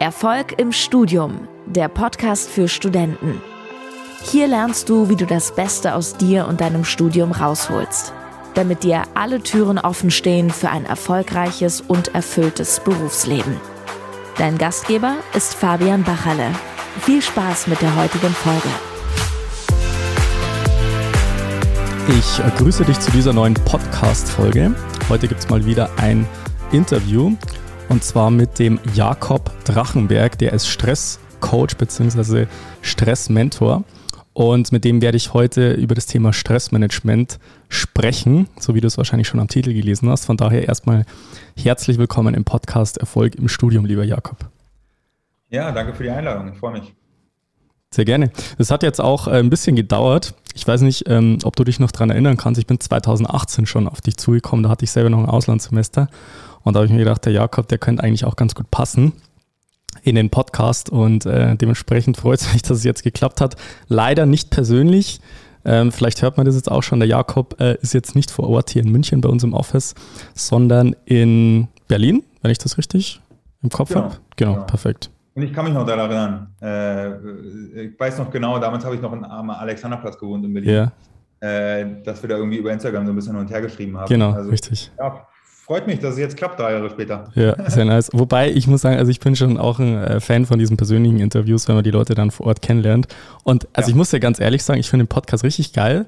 Erfolg im Studium, der Podcast für Studenten. Hier lernst du, wie du das Beste aus dir und deinem Studium rausholst, damit dir alle Türen offen stehen für ein erfolgreiches und erfülltes Berufsleben. Dein Gastgeber ist Fabian Bachalle. Viel Spaß mit der heutigen Folge. Ich grüße dich zu dieser neuen Podcast-Folge. Heute gibt es mal wieder ein Interview und zwar mit dem Jakob Drachenberg, der ist Stresscoach bzw. Stressmentor. Und mit dem werde ich heute über das Thema Stressmanagement sprechen, so wie du es wahrscheinlich schon am Titel gelesen hast. Von daher erstmal herzlich willkommen im Podcast Erfolg im Studium, lieber Jakob. Ja, danke für die Einladung. Ich freue mich. Sehr gerne. Das hat jetzt auch äh, ein bisschen gedauert. Ich weiß nicht, ähm, ob du dich noch daran erinnern kannst. Ich bin 2018 schon auf dich zugekommen. Da hatte ich selber noch ein Auslandssemester. Und da habe ich mir gedacht, der Jakob, der könnte eigentlich auch ganz gut passen in den Podcast. Und äh, dementsprechend freut es mich, dass es jetzt geklappt hat. Leider nicht persönlich. Ähm, vielleicht hört man das jetzt auch schon. Der Jakob äh, ist jetzt nicht vor Ort hier in München bei uns im Office, sondern in Berlin, wenn ich das richtig im Kopf genau. habe. Genau, genau, perfekt. Und ich kann mich noch daran erinnern. Äh, ich weiß noch genau, damals habe ich noch am Alexanderplatz gewohnt in Berlin. Ja. Äh, dass wir da irgendwie über Instagram so ein bisschen hin und her geschrieben haben. Genau, also, richtig. Ja, freut mich, dass es jetzt klappt, drei Jahre später. Ja, sehr nice. Wobei ich muss sagen, also ich bin schon auch ein äh, Fan von diesen persönlichen Interviews, wenn man die Leute dann vor Ort kennenlernt. Und also ja. ich muss dir ganz ehrlich sagen, ich finde den Podcast richtig geil,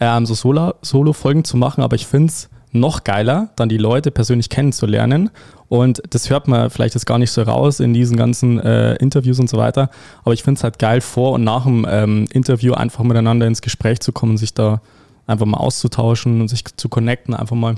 ähm, so Solo-Folgen zu machen, aber ich finde es noch geiler, dann die Leute persönlich kennenzulernen. Und das hört man vielleicht jetzt gar nicht so raus in diesen ganzen äh, Interviews und so weiter. Aber ich finde es halt geil, vor und nach dem ähm, Interview einfach miteinander ins Gespräch zu kommen, sich da einfach mal auszutauschen und sich zu connecten, einfach mal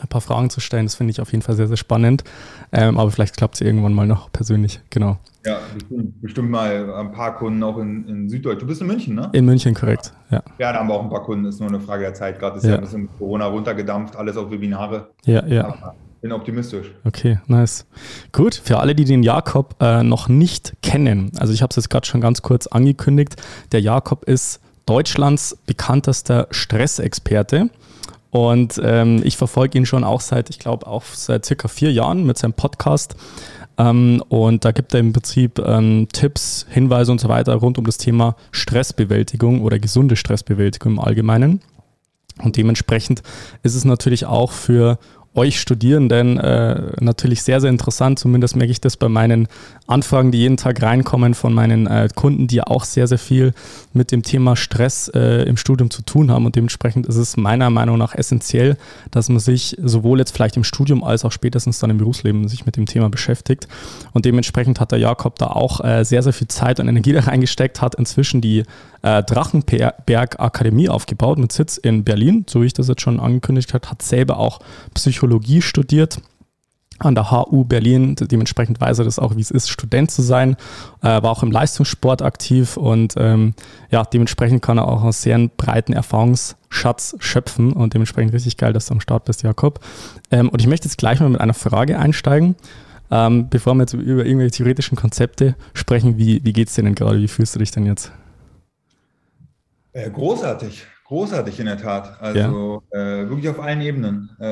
ein paar Fragen zu stellen. Das finde ich auf jeden Fall sehr, sehr spannend. Ähm, aber vielleicht klappt es irgendwann mal noch persönlich, genau. Ja, bestimmt, bestimmt mal ein paar Kunden auch in, in Süddeutschland. Du bist in München, ne? In München, korrekt, ja. Ja, da haben wir auch ein paar Kunden, ist nur eine Frage der Zeit. Gerade ist ja, ja ein bisschen Corona runtergedampft, alles auf Webinare. Ja, ja. Aber bin optimistisch. Okay, nice. Gut, für alle, die den Jakob äh, noch nicht kennen, also ich habe es jetzt gerade schon ganz kurz angekündigt, der Jakob ist Deutschlands bekanntester Stressexperte. Und ähm, ich verfolge ihn schon auch seit, ich glaube, auch seit circa vier Jahren mit seinem Podcast. Ähm, und da gibt er im Prinzip ähm, Tipps, Hinweise und so weiter rund um das Thema Stressbewältigung oder gesunde Stressbewältigung im Allgemeinen. Und dementsprechend ist es natürlich auch für euch Studierenden äh, natürlich sehr, sehr interessant. Zumindest merke ich das bei meinen Anfragen, die jeden Tag reinkommen von meinen äh, Kunden, die auch sehr, sehr viel mit dem Thema Stress äh, im Studium zu tun haben. Und dementsprechend ist es meiner Meinung nach essentiell, dass man sich sowohl jetzt vielleicht im Studium als auch spätestens dann im Berufsleben sich mit dem Thema beschäftigt. Und dementsprechend hat der Jakob da auch äh, sehr, sehr viel Zeit und Energie da reingesteckt, hat inzwischen die äh, Drachenberg Akademie aufgebaut mit Sitz in Berlin, so wie ich das jetzt schon angekündigt habe, hat selber auch Psychologie studiert an der HU Berlin. Dementsprechend weiß er das auch, wie es ist, Student zu sein. Äh, war auch im Leistungssport aktiv und ähm, ja, dementsprechend kann er auch einen sehr breiten Erfahrungsschatz schöpfen und dementsprechend richtig geil, dass du am Start bist, Jakob. Ähm, und ich möchte jetzt gleich mal mit einer Frage einsteigen. Ähm, bevor wir jetzt über irgendwelche theoretischen Konzepte sprechen, wie, wie geht es dir denn gerade? Wie fühlst du dich denn jetzt? Äh, großartig, großartig in der Tat. Also ja. äh, wirklich auf allen Ebenen. Äh,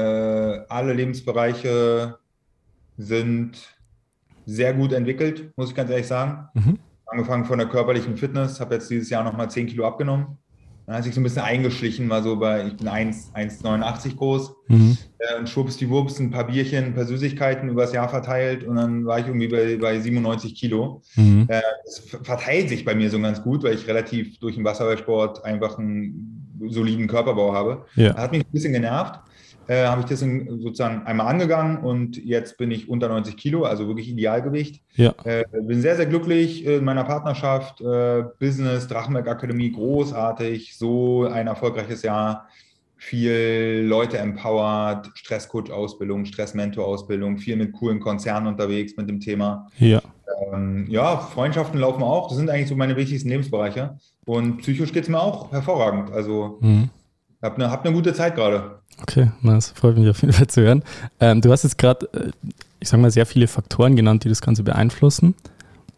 alle Lebensbereiche sind sehr gut entwickelt, muss ich ganz ehrlich sagen. Mhm. Angefangen von der körperlichen Fitness, habe jetzt dieses Jahr nochmal 10 Kilo abgenommen. Dann hat sich so ein bisschen eingeschlichen, war so bei, ich bin 1,89 groß mhm. äh, und schwupps die Wurps, ein paar Bierchen, ein paar Süßigkeiten übers Jahr verteilt und dann war ich irgendwie bei, bei 97 Kilo. Mhm. Äh, verteilt sich bei mir so ganz gut, weil ich relativ durch den Wasserballsport einfach einen soliden Körperbau habe. Ja. Hat mich ein bisschen genervt äh, habe ich das in, sozusagen einmal angegangen und jetzt bin ich unter 90 Kilo, also wirklich Idealgewicht. Ja. Äh, bin sehr, sehr glücklich in meiner Partnerschaft, äh, Business, Drachenberg Akademie, großartig, so ein erfolgreiches Jahr. Viel Leute empowert, Stresscoach-Ausbildung, Stressmentor-Ausbildung, viel mit coolen Konzernen unterwegs mit dem Thema. Ja. Ähm, ja, Freundschaften laufen auch. Das sind eigentlich so meine wichtigsten Lebensbereiche. Und psychisch geht es mir auch hervorragend. Also mhm. Hab eine, hab eine gute Zeit gerade. Okay, das freut mich auf jeden Fall zu hören. Ähm, du hast jetzt gerade, äh, ich sage mal, sehr viele Faktoren genannt, die das Ganze beeinflussen.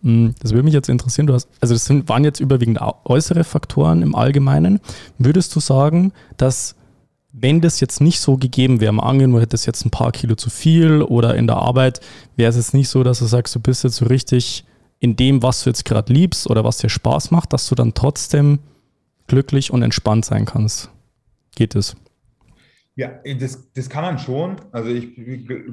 Hm, das würde mich jetzt interessieren. Du hast, also das sind, waren jetzt überwiegend äußere Faktoren im Allgemeinen. Würdest du sagen, dass wenn das jetzt nicht so gegeben wäre, mal angenommen, du hättest jetzt ein paar Kilo zu viel oder in der Arbeit, wäre es jetzt nicht so, dass du sagst, du bist jetzt so richtig in dem, was du jetzt gerade liebst oder was dir Spaß macht, dass du dann trotzdem glücklich und entspannt sein kannst. Geht es? Ja, das, das kann man schon. Also ich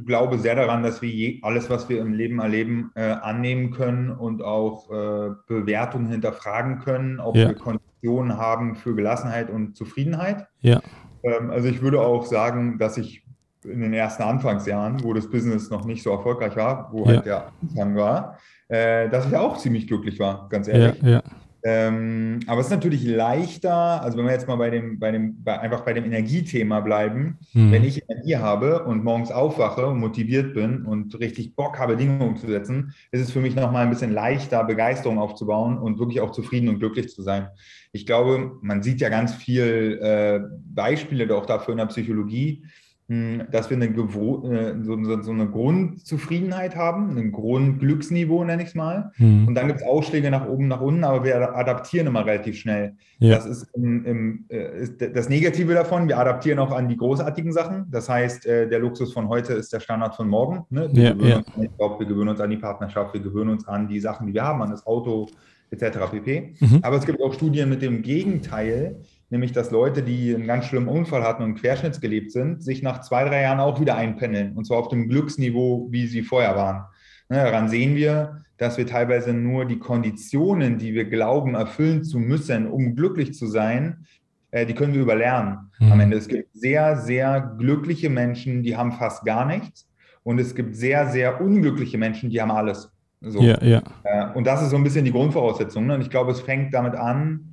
glaube sehr daran, dass wir je, alles, was wir im Leben erleben, äh, annehmen können und auch äh, Bewertungen hinterfragen können, ob ja. wir Konditionen haben für Gelassenheit und Zufriedenheit. Ja. Ähm, also ich würde auch sagen, dass ich in den ersten Anfangsjahren, wo das Business noch nicht so erfolgreich war, wo ja. halt der Anfang war, äh, dass ich auch ziemlich glücklich war, ganz ehrlich. Ja, ja. Ähm, aber es ist natürlich leichter, also wenn wir jetzt mal bei dem, bei dem, bei, einfach bei dem Energiethema bleiben, mhm. wenn ich Energie habe und morgens aufwache und motiviert bin und richtig Bock habe, Dinge umzusetzen, ist es für mich nochmal ein bisschen leichter, Begeisterung aufzubauen und wirklich auch zufrieden und glücklich zu sein. Ich glaube, man sieht ja ganz viel äh, Beispiele auch dafür in der Psychologie, hm, dass wir eine, äh, so, so, eine Grundzufriedenheit haben, ein Grundglücksniveau, nenne ich es mal. Mhm. Und dann gibt es Ausschläge nach oben, nach unten, aber wir adaptieren immer relativ schnell. Ja. Das ist, im, im, äh, ist, das Negative davon, wir adaptieren auch an die großartigen Sachen. Das heißt, äh, der Luxus von heute ist der Standard von morgen. Ne? Wir, ja, gewöhnen ja. Uns Job, wir gewöhnen uns an die Partnerschaft, wir gewöhnen uns an die Sachen, die wir haben, an das Auto etc. pp. Mhm. Aber es gibt auch Studien mit dem Gegenteil, nämlich dass Leute, die einen ganz schlimmen Unfall hatten und querschnittsgelebt sind, sich nach zwei, drei Jahren auch wieder einpendeln und zwar auf dem Glücksniveau, wie sie vorher waren. Ne, daran sehen wir, dass wir teilweise nur die Konditionen, die wir glauben, erfüllen zu müssen, um glücklich zu sein, äh, die können wir überlernen. Mhm. Am Ende. Es gibt sehr, sehr glückliche Menschen, die haben fast gar nichts. Und es gibt sehr, sehr unglückliche Menschen, die haben alles. So. Ja. Äh, und das ist so ein bisschen die Grundvoraussetzung. Ne? Und ich glaube, es fängt damit an,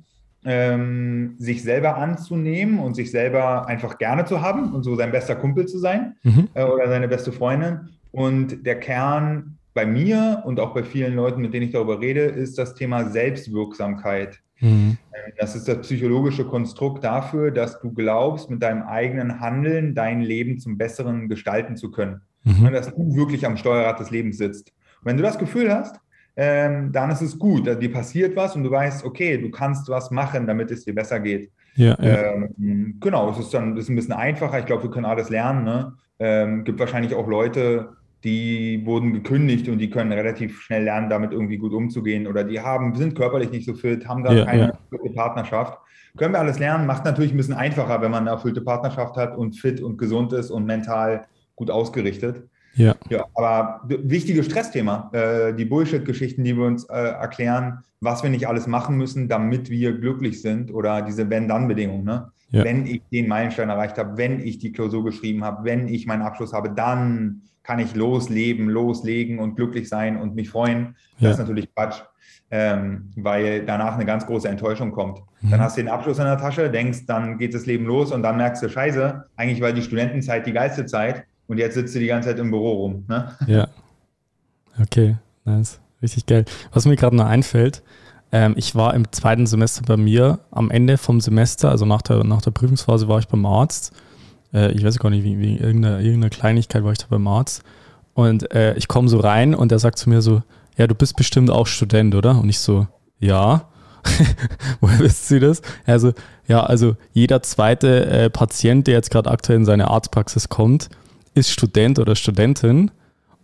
ähm, sich selber anzunehmen und sich selber einfach gerne zu haben und so sein bester Kumpel zu sein mhm. äh, oder seine beste Freundin. Und der Kern bei mir und auch bei vielen Leuten, mit denen ich darüber rede, ist das Thema Selbstwirksamkeit. Mhm. Ähm, das ist das psychologische Konstrukt dafür, dass du glaubst, mit deinem eigenen Handeln dein Leben zum Besseren gestalten zu können. Mhm. Dass du wirklich am Steuerrad des Lebens sitzt. Und wenn du das Gefühl hast, ähm, dann ist es gut. Also dir passiert was und du weißt, okay, du kannst was machen, damit es dir besser geht. Ja, ja. Ähm, genau, es ist dann ist ein bisschen einfacher. Ich glaube, wir können alles lernen. Ne? Ähm, gibt wahrscheinlich auch Leute, die wurden gekündigt und die können relativ schnell lernen, damit irgendwie gut umzugehen. Oder die haben, sind körperlich nicht so fit, haben gar ja, keine ja. Partnerschaft. Können wir alles lernen, macht natürlich ein bisschen einfacher, wenn man eine erfüllte Partnerschaft hat und fit und gesund ist und mental gut ausgerichtet. Ja. ja aber wichtiges Stressthema, äh, die Bullshit-Geschichten, die wir uns äh, erklären, was wir nicht alles machen müssen, damit wir glücklich sind oder diese Wenn-Dann-Bedingungen. Ne? Ja. Wenn ich den Meilenstein erreicht habe, wenn ich die Klausur geschrieben habe, wenn ich meinen Abschluss habe, dann kann ich losleben, loslegen und glücklich sein und mich freuen. Das ja. ist natürlich Quatsch, ähm, weil danach eine ganz große Enttäuschung kommt. Mhm. Dann hast du den Abschluss in der Tasche, denkst, dann geht das Leben los und dann merkst du, scheiße, eigentlich war die Studentenzeit die geilste Zeit und jetzt sitzt du die ganze Zeit im Büro rum. Ne? Ja. Okay, nice. Richtig geil. Was mir gerade noch einfällt, ähm, ich war im zweiten Semester bei mir am Ende vom Semester, also nach der, nach der Prüfungsphase, war ich beim Arzt. Äh, ich weiß gar nicht, wie, wie irgendeine, irgendeine Kleinigkeit war ich da beim Arzt. Und äh, ich komme so rein und er sagt zu mir so: Ja, du bist bestimmt auch Student, oder? Und ich so: Ja. Woher wisst ihr das? Also, ja, also jeder zweite äh, Patient, der jetzt gerade aktuell in seine Arztpraxis kommt, ist Student oder Studentin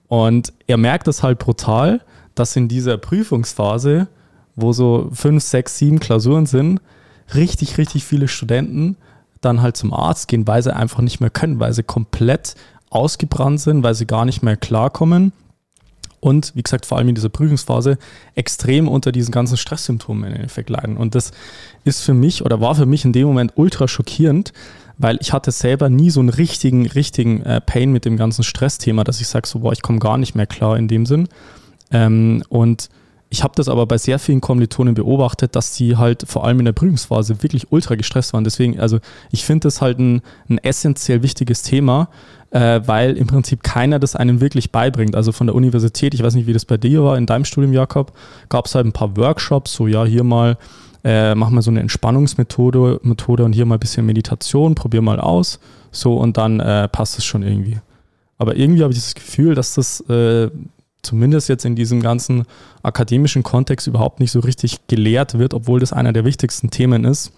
und er merkt das halt brutal, dass in dieser Prüfungsphase, wo so fünf, sechs, sieben Klausuren sind, richtig, richtig viele Studenten dann halt zum Arzt gehen, weil sie einfach nicht mehr können, weil sie komplett ausgebrannt sind, weil sie gar nicht mehr klarkommen und wie gesagt, vor allem in dieser Prüfungsphase extrem unter diesen ganzen Stresssymptomen im Endeffekt leiden. Und das ist für mich oder war für mich in dem Moment ultra schockierend, weil ich hatte selber nie so einen richtigen, richtigen äh, Pain mit dem ganzen Stressthema, dass ich sage so, boah, ich komme gar nicht mehr klar in dem Sinn. Ähm, und ich habe das aber bei sehr vielen Kommilitonen beobachtet, dass sie halt vor allem in der Prüfungsphase wirklich ultra gestresst waren. Deswegen, also ich finde das halt ein, ein essentiell wichtiges Thema, äh, weil im Prinzip keiner das einem wirklich beibringt. Also von der Universität, ich weiß nicht, wie das bei dir war, in deinem Studium, Jakob, gab es halt ein paar Workshops, so ja, hier mal äh, mach mal so eine Entspannungsmethode Methode und hier mal ein bisschen Meditation, probier mal aus. So und dann äh, passt es schon irgendwie. Aber irgendwie habe ich das Gefühl, dass das äh, zumindest jetzt in diesem ganzen akademischen Kontext überhaupt nicht so richtig gelehrt wird, obwohl das einer der wichtigsten Themen ist.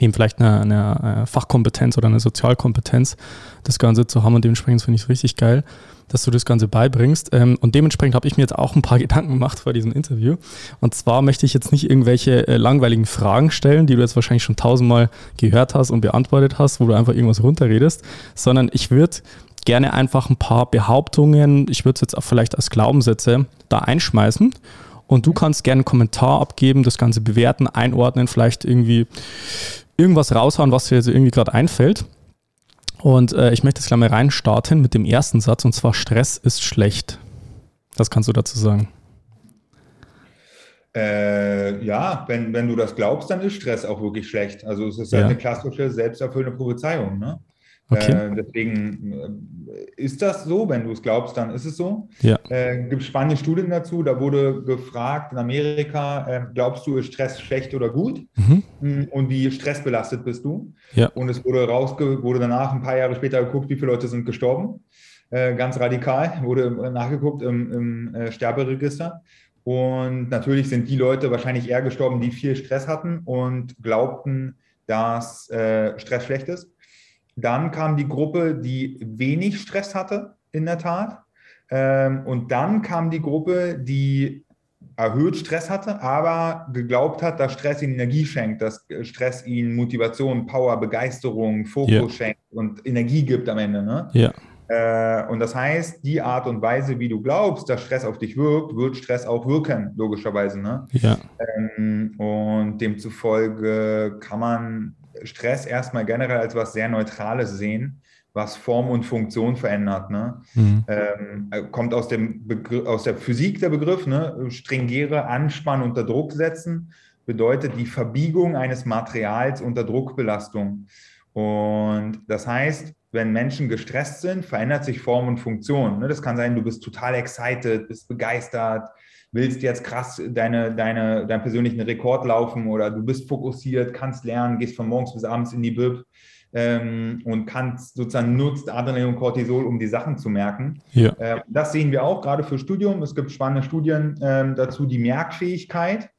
neben vielleicht eine, eine äh, Fachkompetenz oder eine Sozialkompetenz, das Ganze zu haben. Und dementsprechend finde ich es richtig geil, dass du das Ganze beibringst. Ähm, und dementsprechend habe ich mir jetzt auch ein paar Gedanken gemacht vor diesem Interview. Und zwar möchte ich jetzt nicht irgendwelche äh, langweiligen Fragen stellen, die du jetzt wahrscheinlich schon tausendmal gehört hast und beantwortet hast, wo du einfach irgendwas runterredest, sondern ich würde gerne einfach ein paar Behauptungen, ich würde es jetzt auch vielleicht als Glaubenssätze da einschmeißen. Und du kannst gerne einen Kommentar abgeben, das Ganze bewerten, einordnen, vielleicht irgendwie irgendwas raushauen, was dir jetzt irgendwie gerade einfällt. Und äh, ich möchte jetzt gleich mal reinstarten mit dem ersten Satz, und zwar Stress ist schlecht. Was kannst du dazu sagen? Äh, ja, wenn, wenn du das glaubst, dann ist Stress auch wirklich schlecht. Also es ist ja. eine klassische selbsterfüllende Prophezeiung. Ne? Okay. Äh, deswegen äh, ist das so, wenn du es glaubst, dann ist es so. Ja. Äh, gibt spannende Studien dazu. Da wurde gefragt in Amerika, äh, glaubst du, ist Stress schlecht oder gut? Mhm. Hm, und wie stressbelastet bist du? Ja. Und es wurde rausge wurde danach ein paar Jahre später geguckt, wie viele Leute sind gestorben. Äh, ganz radikal wurde nachgeguckt im, im äh, Sterberegister. Und natürlich sind die Leute wahrscheinlich eher gestorben, die viel Stress hatten und glaubten, dass Stress schlecht ist. Dann kam die Gruppe, die wenig Stress hatte, in der Tat. Ähm, und dann kam die Gruppe, die erhöht Stress hatte, aber geglaubt hat, dass Stress ihnen Energie schenkt, dass Stress ihnen Motivation, Power, Begeisterung, Fokus yeah. schenkt und Energie gibt am Ende. Ne? Ja. Äh, und das heißt, die Art und Weise, wie du glaubst, dass Stress auf dich wirkt, wird Stress auch wirken, logischerweise. Ne? Ja. Ähm, und demzufolge kann man Stress erstmal generell als was sehr Neutrales sehen, was Form und Funktion verändert. Ne? Mhm. Ähm, äh, kommt aus, dem aus der Physik der Begriff, ne? stringere Anspannen unter Druck setzen, bedeutet die Verbiegung eines Materials unter Druckbelastung. Und das heißt, wenn Menschen gestresst sind, verändert sich Form und Funktion. Ne? Das kann sein, du bist total excited, bist begeistert, willst jetzt krass deine, deine, deinen persönlichen Rekord laufen oder du bist fokussiert, kannst lernen, gehst von morgens bis abends in die Bib ähm, und kannst sozusagen nutzt Adrenalin und Cortisol, um die Sachen zu merken. Ja. Äh, das sehen wir auch gerade für Studium. Es gibt spannende Studien äh, dazu, die Merkfähigkeit.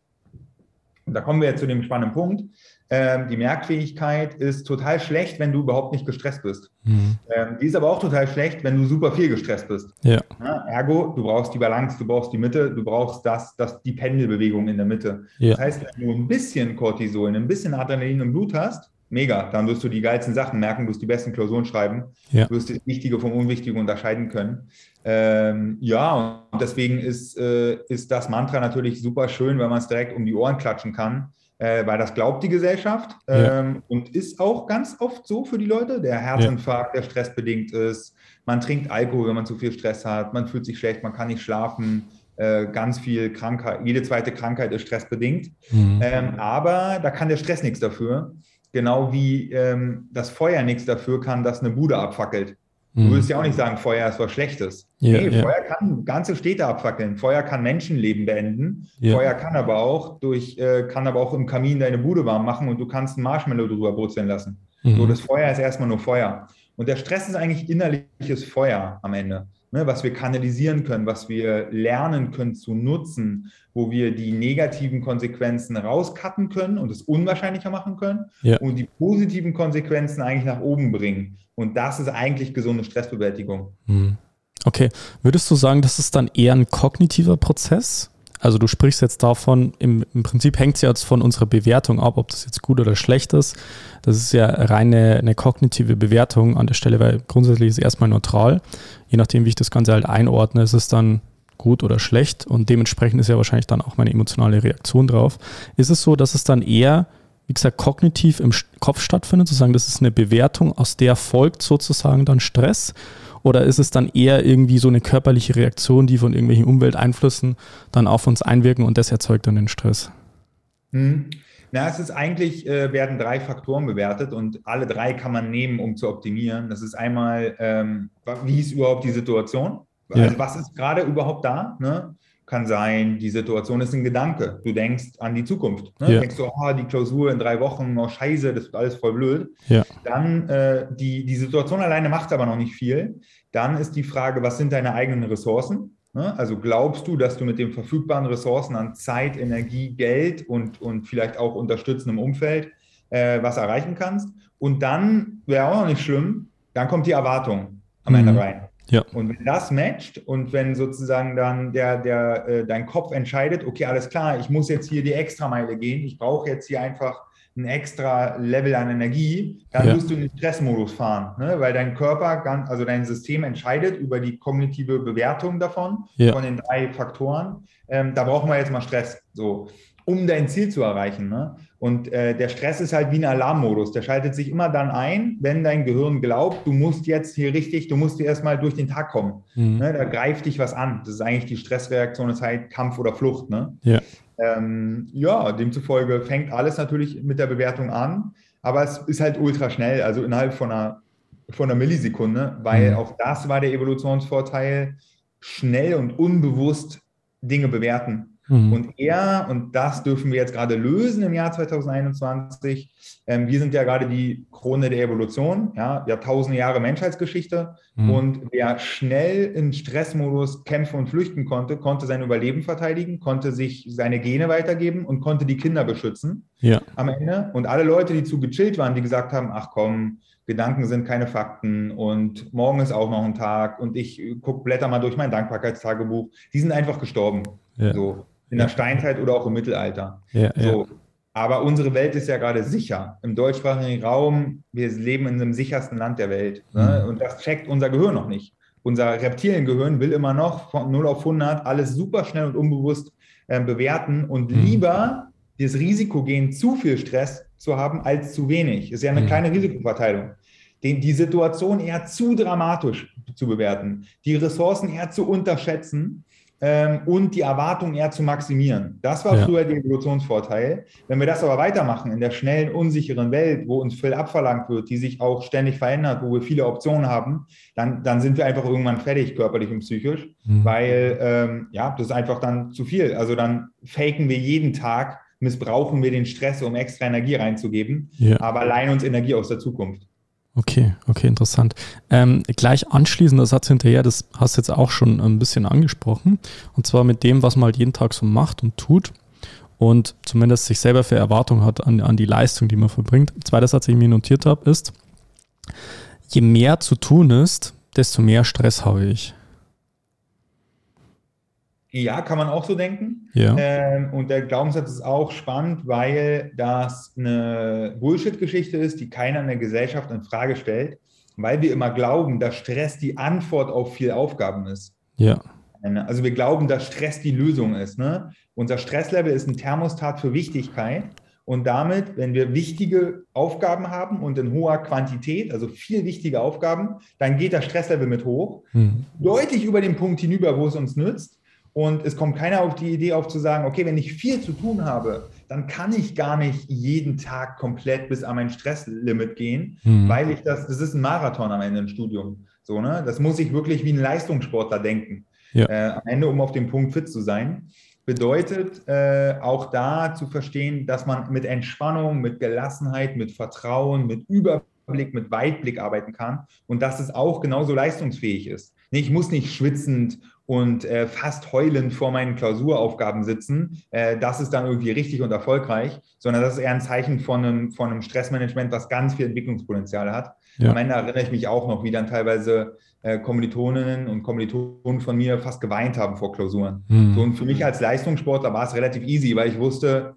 Und da kommen wir jetzt zu dem spannenden Punkt ähm, die Merkfähigkeit ist total schlecht, wenn du überhaupt nicht gestresst bist. Mhm. Ähm, die ist aber auch total schlecht, wenn du super viel gestresst bist. Ja. Ja, ergo, du brauchst die Balance, du brauchst die Mitte, du brauchst das, das die Pendelbewegung in der Mitte. Ja. Das heißt, wenn du ein bisschen Cortisol, ein bisschen Adrenalin im Blut hast, mega, dann wirst du die geilsten Sachen merken, wirst die besten Klausuren schreiben, ja. wirst das Wichtige vom Unwichtigen unterscheiden können. Ähm, ja, und deswegen ist, äh, ist das Mantra natürlich super schön, wenn man es direkt um die Ohren klatschen kann äh, weil das glaubt die Gesellschaft ja. ähm, und ist auch ganz oft so für die Leute. Der Herzinfarkt, ja. der stressbedingt ist. Man trinkt Alkohol, wenn man zu viel Stress hat. Man fühlt sich schlecht, man kann nicht schlafen. Äh, ganz viel Krankheit, jede zweite Krankheit ist stressbedingt. Mhm. Ähm, aber da kann der Stress nichts dafür. Genau wie ähm, das Feuer nichts dafür kann, dass eine Bude abfackelt. Du mhm. würdest ja auch nicht sagen, Feuer ist was Schlechtes. Ja, nee, ja. Feuer kann ganze Städte abfackeln. Feuer kann Menschenleben beenden. Ja. Feuer kann aber auch durch, äh, kann aber auch im Kamin deine Bude warm machen und du kannst ein Marshmallow drüber brutzeln lassen. Mhm. So, das Feuer ist erstmal nur Feuer. Und der Stress ist eigentlich innerliches Feuer am Ende ne, was wir kanalisieren können, was wir lernen können zu nutzen, wo wir die negativen Konsequenzen rauscutten können und es unwahrscheinlicher machen können ja. und die positiven Konsequenzen eigentlich nach oben bringen. Und das ist eigentlich gesunde Stressbewältigung. Hm. Okay, würdest du sagen, das ist dann eher ein kognitiver Prozess? Also du sprichst jetzt davon, im, im Prinzip hängt es ja jetzt von unserer Bewertung ab, ob das jetzt gut oder schlecht ist. Das ist ja reine eine kognitive Bewertung an der Stelle, weil grundsätzlich ist es erstmal neutral. Je nachdem, wie ich das Ganze halt einordne, ist es dann gut oder schlecht und dementsprechend ist ja wahrscheinlich dann auch meine emotionale Reaktion drauf. Ist es so, dass es dann eher, wie gesagt, kognitiv im Kopf stattfindet, zu sagen, das ist eine Bewertung, aus der folgt sozusagen dann Stress? Oder ist es dann eher irgendwie so eine körperliche Reaktion, die von irgendwelchen Umwelteinflüssen dann auf uns einwirken und das erzeugt dann den Stress? Hm. Na, es ist eigentlich, äh, werden drei Faktoren bewertet und alle drei kann man nehmen, um zu optimieren. Das ist einmal, ähm, wie ist überhaupt die Situation? Also ja. was ist gerade überhaupt da? Ne? kann sein, die Situation ist ein Gedanke. Du denkst an die Zukunft. Ne? Ja. Du denkst so, oh, die Klausur in drei Wochen, oh scheiße, das wird alles voll blöd. Ja. Dann äh, die, die Situation alleine macht aber noch nicht viel. Dann ist die Frage, was sind deine eigenen Ressourcen? Ne? Also glaubst du, dass du mit den verfügbaren Ressourcen an Zeit, Energie, Geld und, und vielleicht auch unterstützendem Umfeld äh, was erreichen kannst. Und dann wäre auch noch nicht schlimm, dann kommt die Erwartung am Ende mhm. rein. Ja. Und wenn das matcht und wenn sozusagen dann der, der, äh, dein Kopf entscheidet, okay, alles klar, ich muss jetzt hier die Extrameile gehen, ich brauche jetzt hier einfach ein extra Level an Energie, dann ja. musst du in den Stressmodus fahren, ne? weil dein Körper, ganz, also dein System entscheidet über die kognitive Bewertung davon, ja. von den drei Faktoren. Ähm, da brauchen wir jetzt mal Stress. So um dein Ziel zu erreichen. Ne? Und äh, der Stress ist halt wie ein Alarmmodus. Der schaltet sich immer dann ein, wenn dein Gehirn glaubt, du musst jetzt hier richtig, du musst erstmal durch den Tag kommen. Mhm. Ne? Da greift dich was an. Das ist eigentlich die Stressreaktion, das heißt Kampf oder Flucht. Ne? Ja. Ähm, ja, demzufolge fängt alles natürlich mit der Bewertung an, aber es ist halt ultra schnell, also innerhalb von einer, von einer Millisekunde, weil mhm. auch das war der Evolutionsvorteil, schnell und unbewusst Dinge bewerten. Mhm. Und er, und das dürfen wir jetzt gerade lösen im Jahr 2021, ähm, wir sind ja gerade die Krone der Evolution, ja, wir haben tausende Jahre Menschheitsgeschichte mhm. und wer schnell im Stressmodus kämpfen und flüchten konnte, konnte sein Überleben verteidigen, konnte sich seine Gene weitergeben und konnte die Kinder beschützen ja. am Ende. Und alle Leute, die zu gechillt waren, die gesagt haben, ach komm, Gedanken sind keine Fakten und morgen ist auch noch ein Tag und ich gucke, blätter mal durch mein Dankbarkeitstagebuch, die sind einfach gestorben. Ja. So in der Steinzeit oder auch im Mittelalter. Ja, so. Ja. Aber unsere Welt ist ja gerade sicher. Im deutschsprachigen Raum, wir leben in dem sichersten Land der Welt. Ne? Mhm. Und das checkt unser Gehirn noch nicht. Unser Reptiliengehirn will immer noch von 0 auf 100 alles super schnell und unbewusst äh, bewerten und mhm. lieber das Risiko gehen, zu viel Stress zu haben, als zu wenig. Ist ja eine mhm. kleine Risikoverteilung. Den, die Situation eher zu dramatisch zu bewerten, die Ressourcen eher zu unterschätzen ähm, und die Erwartung eher zu maximieren. Das war ja. früher der Evolutionsvorteil. Wenn wir das aber weitermachen in der schnellen, unsicheren Welt, wo uns viel abverlangt wird, die sich auch ständig verändert, wo wir viele Optionen haben, dann, dann sind wir einfach irgendwann fertig, körperlich und psychisch, mhm. weil ähm, ja, das ist einfach dann zu viel. Also dann faken wir jeden Tag, missbrauchen wir den Stress, um extra Energie reinzugeben, ja. aber leihen uns Energie aus der Zukunft. Okay, okay, interessant. Ähm, gleich anschließender Satz hinterher, das hast du jetzt auch schon ein bisschen angesprochen. Und zwar mit dem, was man halt jeden Tag so macht und tut und zumindest sich selber für Erwartungen hat an, an die Leistung, die man verbringt. Zweiter Satz, den ich mir notiert habe, ist, je mehr zu tun ist, desto mehr Stress habe ich. Ja, kann man auch so denken. Ja. Ähm, und der Glaubenssatz ist auch spannend, weil das eine Bullshit-Geschichte ist, die keiner in der Gesellschaft in Frage stellt, weil wir immer glauben, dass Stress die Antwort auf viele Aufgaben ist. Ja. Also wir glauben, dass Stress die Lösung ist. Ne? Unser Stresslevel ist ein Thermostat für Wichtigkeit. Und damit, wenn wir wichtige Aufgaben haben und in hoher Quantität, also viel wichtige Aufgaben, dann geht das Stresslevel mit hoch, mhm. deutlich über den Punkt hinüber, wo es uns nützt. Und es kommt keiner auf die Idee auf zu sagen, okay, wenn ich viel zu tun habe, dann kann ich gar nicht jeden Tag komplett bis an mein Stresslimit gehen, mhm. weil ich das, das ist ein Marathon am Ende im Studium. So, ne? Das muss ich wirklich wie ein Leistungssportler denken. Ja. Äh, am Ende, um auf dem Punkt fit zu sein. Bedeutet äh, auch da zu verstehen, dass man mit Entspannung, mit Gelassenheit, mit Vertrauen, mit Überblick, mit Weitblick arbeiten kann und dass es auch genauso leistungsfähig ist. Ich muss nicht schwitzend und äh, fast heulend vor meinen Klausuraufgaben sitzen. Äh, das ist dann irgendwie richtig und erfolgreich, sondern das ist eher ein Zeichen von einem, von einem Stressmanagement, was ganz viel Entwicklungspotenzial hat. Ja. Am Ende erinnere ich mich auch noch, wie dann teilweise äh, Kommilitoninnen und Kommilitonen von mir fast geweint haben vor Klausuren. Mhm. So, und für mich als Leistungssportler war es relativ easy, weil ich wusste,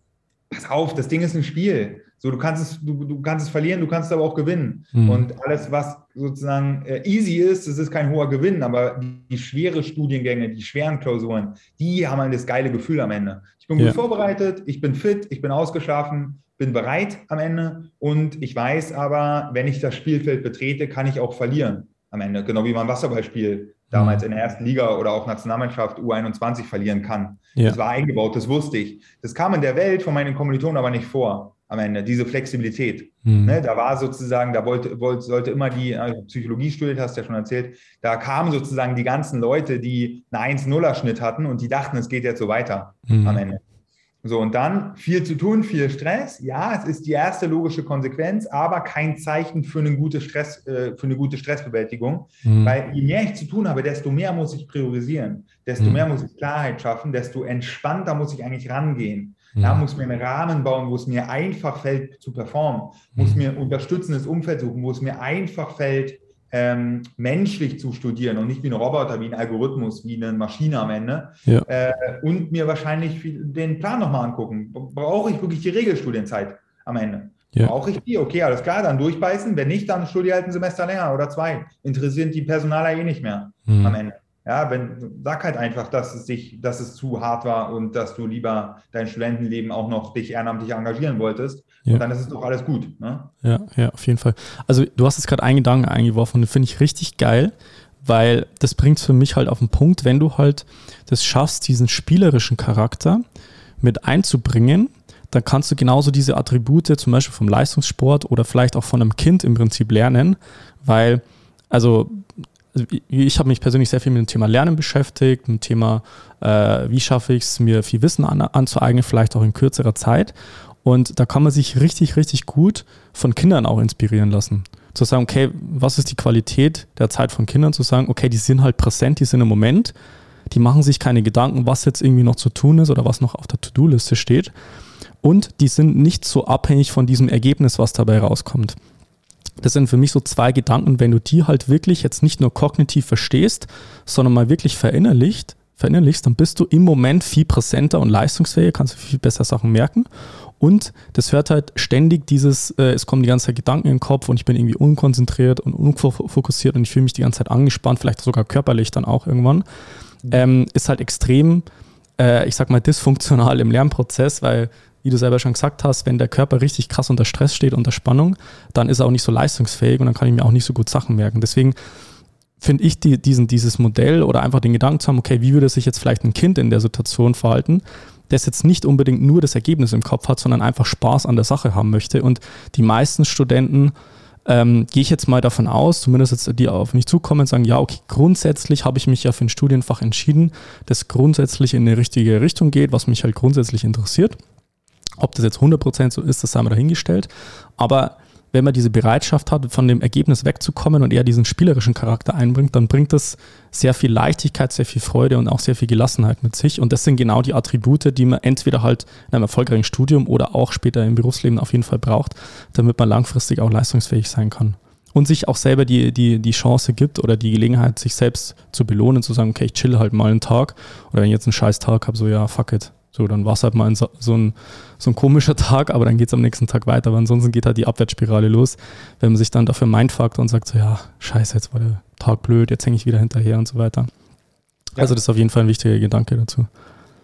pass auf, das Ding ist ein Spiel. So, du kannst es, du, du kannst es verlieren, du kannst es aber auch gewinnen. Mhm. Und alles, was sozusagen äh, easy ist, das ist kein hoher Gewinn, aber die, die schwere Studiengänge, die schweren Klausuren, die haben halt das geile Gefühl am Ende. Ich bin gut ja. vorbereitet, ich bin fit, ich bin ausgeschlafen, bin bereit am Ende und ich weiß aber, wenn ich das Spielfeld betrete, kann ich auch verlieren am Ende. Genau wie man Wasserballspiel damals mhm. in der ersten Liga oder auch Nationalmannschaft U21 verlieren kann. Ja. Das war eingebaut, das wusste ich. Das kam in der Welt von meinen Kommilitonen aber nicht vor am Ende, diese Flexibilität. Mhm. Ne, da war sozusagen, da wollte, wollte, sollte immer die, also Psychologie studiert, hast du ja schon erzählt, da kamen sozusagen die ganzen Leute, die einen 1-0er-Schnitt hatten und die dachten, es geht jetzt so weiter mhm. am Ende. So, und dann viel zu tun, viel Stress. Ja, es ist die erste logische Konsequenz, aber kein Zeichen für eine gute, Stress, äh, für eine gute Stressbewältigung. Mhm. Weil je mehr ich zu tun habe, desto mehr muss ich priorisieren, desto mhm. mehr muss ich Klarheit schaffen, desto entspannter muss ich eigentlich rangehen. Ja, muss mir einen Rahmen bauen, wo es mir einfach fällt zu performen, muss mhm. mir ein unterstützendes Umfeld suchen, wo es mir einfach fällt, ähm, menschlich zu studieren und nicht wie ein Roboter, wie ein Algorithmus, wie eine Maschine am Ende. Ja. Äh, und mir wahrscheinlich den Plan nochmal angucken. Brauche ich wirklich die Regelstudienzeit am Ende? Ja. Brauche ich die? Okay, alles klar, dann durchbeißen. Wenn nicht, dann studiere halt ein Semester länger oder zwei. Interessieren die Personaler eh nicht mehr mhm. am Ende. Ja, wenn, sag halt einfach, dass es dich, dass es zu hart war und dass du lieber dein Studentenleben auch noch dich ehrenamtlich engagieren wolltest. Ja. Und dann ist es doch alles gut. Ne? Ja, ja, auf jeden Fall. Also du hast es gerade einen Gedanken eingeworfen und finde ich richtig geil, weil das bringt es für mich halt auf den Punkt, wenn du halt das schaffst, diesen spielerischen Charakter mit einzubringen, dann kannst du genauso diese Attribute zum Beispiel vom Leistungssport oder vielleicht auch von einem Kind im Prinzip lernen, weil also also ich habe mich persönlich sehr viel mit dem Thema Lernen beschäftigt, mit dem Thema, äh, wie schaffe ich es, mir viel Wissen an, anzueignen, vielleicht auch in kürzerer Zeit. Und da kann man sich richtig, richtig gut von Kindern auch inspirieren lassen. Zu sagen, okay, was ist die Qualität der Zeit von Kindern? Zu sagen, okay, die sind halt präsent, die sind im Moment, die machen sich keine Gedanken, was jetzt irgendwie noch zu tun ist oder was noch auf der To-Do-Liste steht. Und die sind nicht so abhängig von diesem Ergebnis, was dabei rauskommt. Das sind für mich so zwei Gedanken, wenn du die halt wirklich jetzt nicht nur kognitiv verstehst, sondern mal wirklich verinnerlicht, verinnerlichst, dann bist du im Moment viel präsenter und leistungsfähiger, kannst du viel besser Sachen merken. Und das hört halt ständig dieses, äh, es kommen die ganze Zeit Gedanken in den Kopf und ich bin irgendwie unkonzentriert und unfokussiert und ich fühle mich die ganze Zeit angespannt, vielleicht sogar körperlich dann auch irgendwann. Mhm. Ähm, ist halt extrem, äh, ich sag mal, dysfunktional im Lernprozess, weil wie du selber schon gesagt hast, wenn der Körper richtig krass unter Stress steht, unter Spannung, dann ist er auch nicht so leistungsfähig und dann kann ich mir auch nicht so gut Sachen merken. Deswegen finde ich die, diesen, dieses Modell oder einfach den Gedanken zu haben, okay, wie würde sich jetzt vielleicht ein Kind in der Situation verhalten, das jetzt nicht unbedingt nur das Ergebnis im Kopf hat, sondern einfach Spaß an der Sache haben möchte. Und die meisten Studenten, ähm, gehe ich jetzt mal davon aus, zumindest jetzt die auf mich zukommen, sagen, ja, okay, grundsätzlich habe ich mich ja für ein Studienfach entschieden, das grundsätzlich in eine richtige Richtung geht, was mich halt grundsätzlich interessiert. Ob das jetzt 100% so ist, das haben wir dahingestellt. Aber wenn man diese Bereitschaft hat, von dem Ergebnis wegzukommen und eher diesen spielerischen Charakter einbringt, dann bringt das sehr viel Leichtigkeit, sehr viel Freude und auch sehr viel Gelassenheit mit sich. Und das sind genau die Attribute, die man entweder halt in einem erfolgreichen Studium oder auch später im Berufsleben auf jeden Fall braucht, damit man langfristig auch leistungsfähig sein kann. Und sich auch selber die, die, die Chance gibt oder die Gelegenheit, sich selbst zu belohnen, zu sagen, okay, ich chill halt mal einen Tag. Oder wenn ich jetzt einen scheiß Tag habe, so ja, fuck it, so, dann war es halt mal ein, so, ein, so ein komischer Tag, aber dann geht es am nächsten Tag weiter. Aber ansonsten geht halt die Abwärtsspirale los, wenn man sich dann dafür mindfuckt und sagt so, ja, scheiße, jetzt war der Tag blöd, jetzt hänge ich wieder hinterher und so weiter. Ja. Also das ist auf jeden Fall ein wichtiger Gedanke dazu.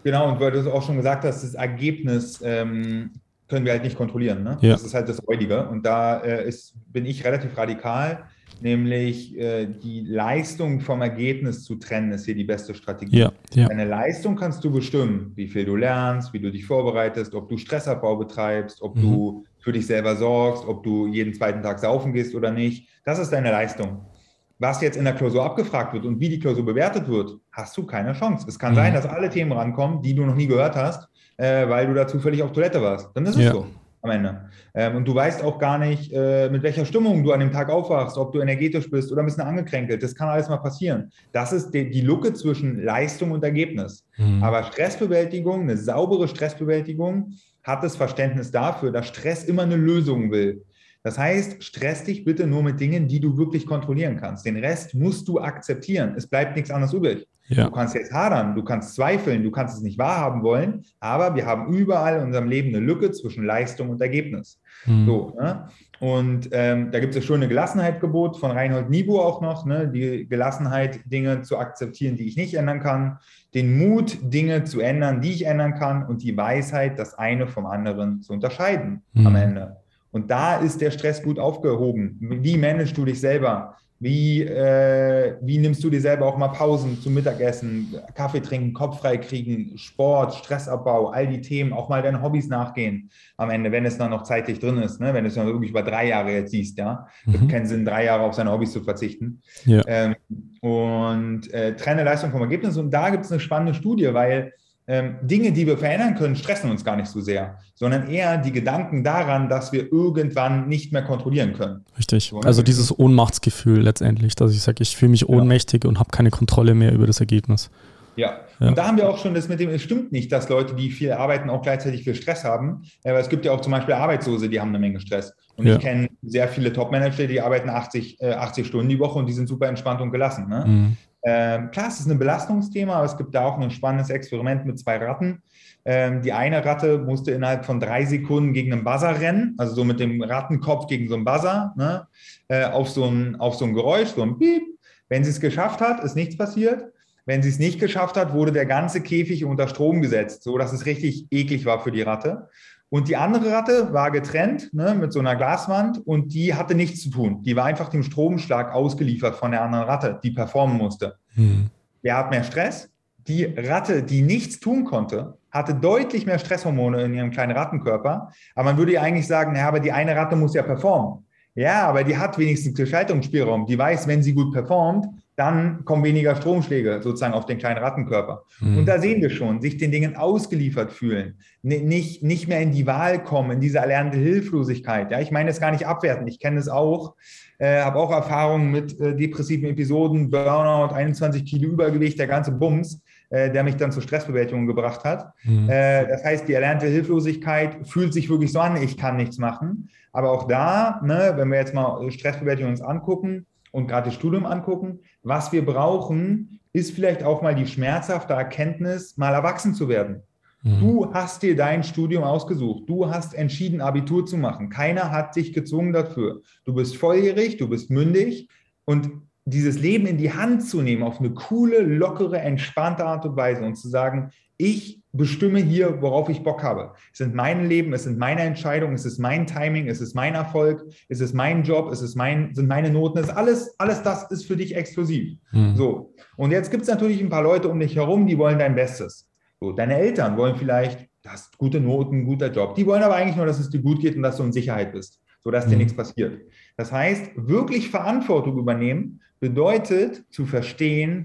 Genau, und weil du es auch schon gesagt hast, das Ergebnis ähm, können wir halt nicht kontrollieren. Ne? Ja. Das ist halt das Heutige. Und da äh, ist, bin ich relativ radikal nämlich äh, die Leistung vom Ergebnis zu trennen, ist hier die beste Strategie. Ja, ja. Deine Leistung kannst du bestimmen, wie viel du lernst, wie du dich vorbereitest, ob du Stressabbau betreibst, ob mhm. du für dich selber sorgst, ob du jeden zweiten Tag saufen gehst oder nicht. Das ist deine Leistung. Was jetzt in der Klausur abgefragt wird und wie die Klausur bewertet wird, hast du keine Chance. Es kann mhm. sein, dass alle Themen rankommen, die du noch nie gehört hast, äh, weil du da zufällig auf Toilette warst. Dann ist es ja. so am Ende. Ähm, und du weißt auch gar nicht, äh, mit welcher Stimmung du an dem Tag aufwachst, ob du energetisch bist oder ein bisschen angekränkelt. Das kann alles mal passieren. Das ist die, die Lücke zwischen Leistung und Ergebnis. Mhm. Aber Stressbewältigung, eine saubere Stressbewältigung, hat das Verständnis dafür, dass Stress immer eine Lösung will. Das heißt, stress dich bitte nur mit Dingen, die du wirklich kontrollieren kannst. Den Rest musst du akzeptieren. Es bleibt nichts anderes übrig. Ja. Du kannst jetzt hadern, du kannst zweifeln, du kannst es nicht wahrhaben wollen, aber wir haben überall in unserem Leben eine Lücke zwischen Leistung und Ergebnis. Mhm. So, ne? Und ähm, da gibt es das schöne Gelassenheitgebot von Reinhold Niebuhr auch noch, ne? die Gelassenheit, Dinge zu akzeptieren, die ich nicht ändern kann, den Mut, Dinge zu ändern, die ich ändern kann und die Weisheit, das eine vom anderen zu unterscheiden mhm. am Ende. Und da ist der Stress gut aufgehoben. Wie managst du dich selber? Wie, äh, wie nimmst du dir selber auch mal Pausen zum Mittagessen, Kaffee trinken, Kopf frei kriegen, Sport, Stressabbau, all die Themen, auch mal deinen Hobbys nachgehen am Ende, wenn es dann noch zeitlich drin ist, ne? wenn du es dann wirklich über drei Jahre jetzt siehst, ja. Mhm. Keinen Sinn, drei Jahre auf seine Hobbys zu verzichten. Ja. Ähm, und äh, trenne Leistung vom Ergebnis. Und da gibt es eine spannende Studie, weil ähm, Dinge, die wir verändern können, stressen uns gar nicht so sehr, sondern eher die Gedanken daran, dass wir irgendwann nicht mehr kontrollieren können. Richtig. So, ne? also dieses Ohnmachtsgefühl letztendlich, dass ich sage, ich fühle mich ohnmächtig ja. und habe keine Kontrolle mehr über das Ergebnis. Ja. ja. und da haben wir auch schon das mit dem, es stimmt nicht, dass Leute, die viel arbeiten, auch gleichzeitig viel Stress haben. Aber es gibt ja auch zum Beispiel Arbeitslose, die haben eine Menge Stress. Und ja. ich kenne sehr viele Top-Manager, die arbeiten 80, äh, 80 Stunden die Woche und die sind super entspannt und gelassen. Ne? Mhm. Ähm, klar, es ist ein Belastungsthema, aber es gibt da auch ein spannendes Experiment mit zwei Ratten. Ähm, die eine Ratte musste innerhalb von drei Sekunden gegen einen Buzzer rennen, also so mit dem Rattenkopf gegen so einen Buzzer, ne? äh, auf, so ein, auf so ein Geräusch, so ein Piep. Wenn sie es geschafft hat, ist nichts passiert. Wenn sie es nicht geschafft hat, wurde der ganze Käfig unter Strom gesetzt, so dass es richtig eklig war für die Ratte. Und die andere Ratte war getrennt ne, mit so einer Glaswand und die hatte nichts zu tun. Die war einfach dem Stromschlag ausgeliefert von der anderen Ratte, die performen musste. Hm. Wer hat mehr Stress? Die Ratte, die nichts tun konnte, hatte deutlich mehr Stresshormone in ihrem kleinen Rattenkörper. Aber man würde ja eigentlich sagen, naja, aber die eine Ratte muss ja performen. Ja, aber die hat wenigstens Gestaltungsspielraum. Die weiß, wenn sie gut performt, dann kommen weniger Stromschläge sozusagen auf den kleinen Rattenkörper. Mhm. Und da sehen wir schon, sich den Dingen ausgeliefert fühlen, nicht, nicht mehr in die Wahl kommen, in diese erlernte Hilflosigkeit. Ja, ich meine es gar nicht abwerten, ich kenne es auch, äh, habe auch Erfahrungen mit äh, depressiven Episoden, Burnout, 21 Kilo Übergewicht, der ganze Bums, äh, der mich dann zur Stressbewältigung gebracht hat. Mhm. Äh, das heißt, die erlernte Hilflosigkeit fühlt sich wirklich so an, ich kann nichts machen. Aber auch da, ne, wenn wir jetzt mal Stressbewältigung uns angucken, und gerade das Studium angucken. Was wir brauchen, ist vielleicht auch mal die schmerzhafte Erkenntnis, mal erwachsen zu werden. Mhm. Du hast dir dein Studium ausgesucht. Du hast entschieden, Abitur zu machen. Keiner hat dich gezwungen dafür. Du bist volljährig, du bist mündig und dieses Leben in die Hand zu nehmen auf eine coole, lockere, entspannte Art und Weise und zu sagen, ich bestimme hier, worauf ich Bock habe. Es sind meine Leben, es sind meine Entscheidungen, es ist mein Timing, es ist mein Erfolg, es ist mein Job, es ist mein, sind meine Noten, es ist alles, alles das ist für dich exklusiv. Mhm. So. Und jetzt gibt es natürlich ein paar Leute um dich herum, die wollen dein Bestes. So, deine Eltern wollen vielleicht, das gute Noten, guter Job. Die wollen aber eigentlich nur, dass es dir gut geht und dass du in Sicherheit bist, sodass mhm. dir nichts passiert. Das heißt, wirklich Verantwortung übernehmen bedeutet zu verstehen,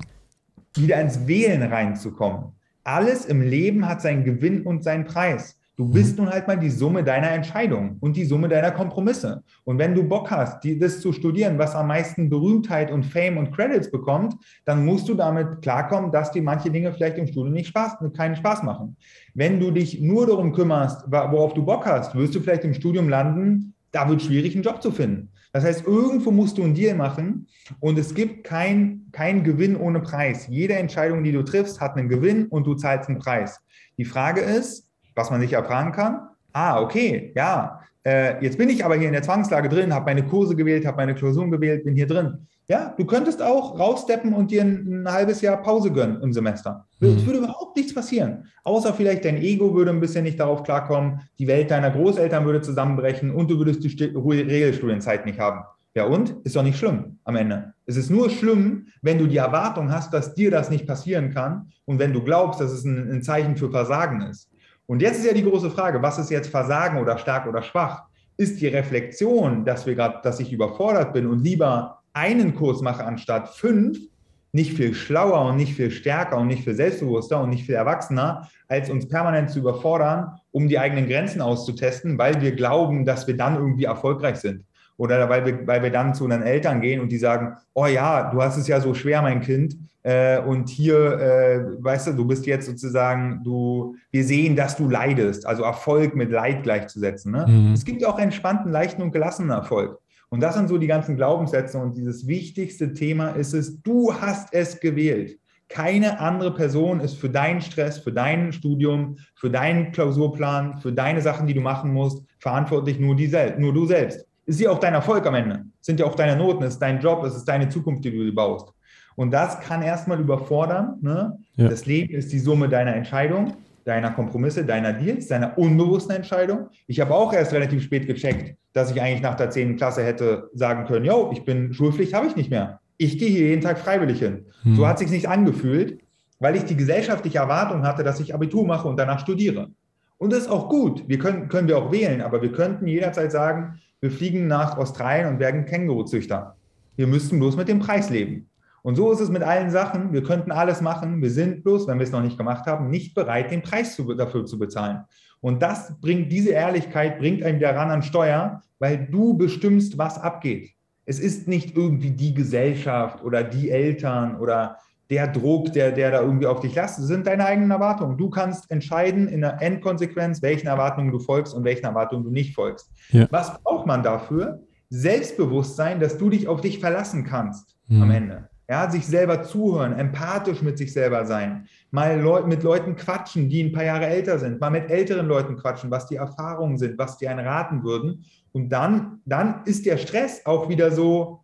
wieder ins Wählen reinzukommen alles im Leben hat seinen Gewinn und seinen Preis. Du mhm. bist nun halt mal die Summe deiner Entscheidungen und die Summe deiner Kompromisse. Und wenn du Bock hast, die, das zu studieren, was am meisten Berühmtheit und Fame und Credits bekommt, dann musst du damit klarkommen, dass dir manche Dinge vielleicht im Studium nicht Spaß, keinen Spaß machen. Wenn du dich nur darum kümmerst, worauf du Bock hast, wirst du vielleicht im Studium landen, da wird es schwierig, einen Job zu finden. Das heißt, irgendwo musst du einen Deal machen und es gibt kein, kein Gewinn ohne Preis. Jede Entscheidung, die du triffst, hat einen Gewinn und du zahlst einen Preis. Die Frage ist, was man sich ja fragen kann, ah, okay, ja, äh, jetzt bin ich aber hier in der Zwangslage drin, habe meine Kurse gewählt, habe meine Klausuren gewählt, bin hier drin. Ja, du könntest auch raussteppen und dir ein, ein halbes Jahr Pause gönnen im Semester. Mhm. Es würde überhaupt nichts passieren. Außer vielleicht dein Ego würde ein bisschen nicht darauf klarkommen, die Welt deiner Großeltern würde zusammenbrechen und du würdest die Regelstudienzeit nicht haben. Ja, und? Ist doch nicht schlimm am Ende. Es ist nur schlimm, wenn du die Erwartung hast, dass dir das nicht passieren kann und wenn du glaubst, dass es ein, ein Zeichen für Versagen ist. Und jetzt ist ja die große Frage, was ist jetzt Versagen oder stark oder schwach? Ist die Reflexion, dass wir gerade, dass ich überfordert bin und lieber einen Kurs mache anstatt fünf, nicht viel schlauer und nicht viel stärker und nicht viel selbstbewusster und nicht viel erwachsener, als uns permanent zu überfordern, um die eigenen Grenzen auszutesten, weil wir glauben, dass wir dann irgendwie erfolgreich sind. Oder weil wir, weil wir dann zu unseren Eltern gehen und die sagen, oh ja, du hast es ja so schwer, mein Kind. Äh, und hier, äh, weißt du, du bist jetzt sozusagen, du, wir sehen, dass du leidest. Also Erfolg mit Leid gleichzusetzen. Ne? Mhm. Es gibt auch entspannten, leichten und gelassenen Erfolg. Und das sind so die ganzen Glaubenssätze. Und dieses wichtigste Thema ist es, du hast es gewählt. Keine andere Person ist für deinen Stress, für dein Studium, für deinen Klausurplan, für deine Sachen, die du machen musst, verantwortlich nur, die, nur du selbst. Ist ja auch dein Erfolg am Ende. Sind ja auch deine Noten, ist dein Job, es ist deine Zukunft, die du baust. Und das kann erstmal überfordern. Ne? Ja. Das Leben ist die Summe deiner Entscheidung deiner Kompromisse, deiner Deals, deiner unbewussten Entscheidung. Ich habe auch erst relativ spät gecheckt, dass ich eigentlich nach der 10. Klasse hätte sagen können, yo, ich bin Schulpflicht, habe ich nicht mehr. Ich gehe hier jeden Tag freiwillig hin. Hm. So hat sich nicht angefühlt, weil ich die gesellschaftliche Erwartung hatte, dass ich Abitur mache und danach studiere. Und das ist auch gut. Wir können, können wir auch wählen, aber wir könnten jederzeit sagen, wir fliegen nach Australien und werden Känguruzüchter. Wir müssten bloß mit dem Preis leben. Und so ist es mit allen Sachen. Wir könnten alles machen. Wir sind bloß, wenn wir es noch nicht gemacht haben, nicht bereit, den Preis zu, dafür zu bezahlen. Und das bringt, diese Ehrlichkeit bringt einen wieder ran an Steuer, weil du bestimmst, was abgeht. Es ist nicht irgendwie die Gesellschaft oder die Eltern oder der Druck, der, der da irgendwie auf dich lastet, sind deine eigenen Erwartungen. Du kannst entscheiden in der Endkonsequenz, welchen Erwartungen du folgst und welchen Erwartungen du nicht folgst. Ja. Was braucht man dafür? Selbstbewusstsein, dass du dich auf dich verlassen kannst mhm. am Ende. Ja, sich selber zuhören, empathisch mit sich selber sein, mal Leu mit Leuten quatschen, die ein paar Jahre älter sind, mal mit älteren Leuten quatschen, was die Erfahrungen sind, was die einen raten würden. Und dann, dann ist der Stress auch wieder so,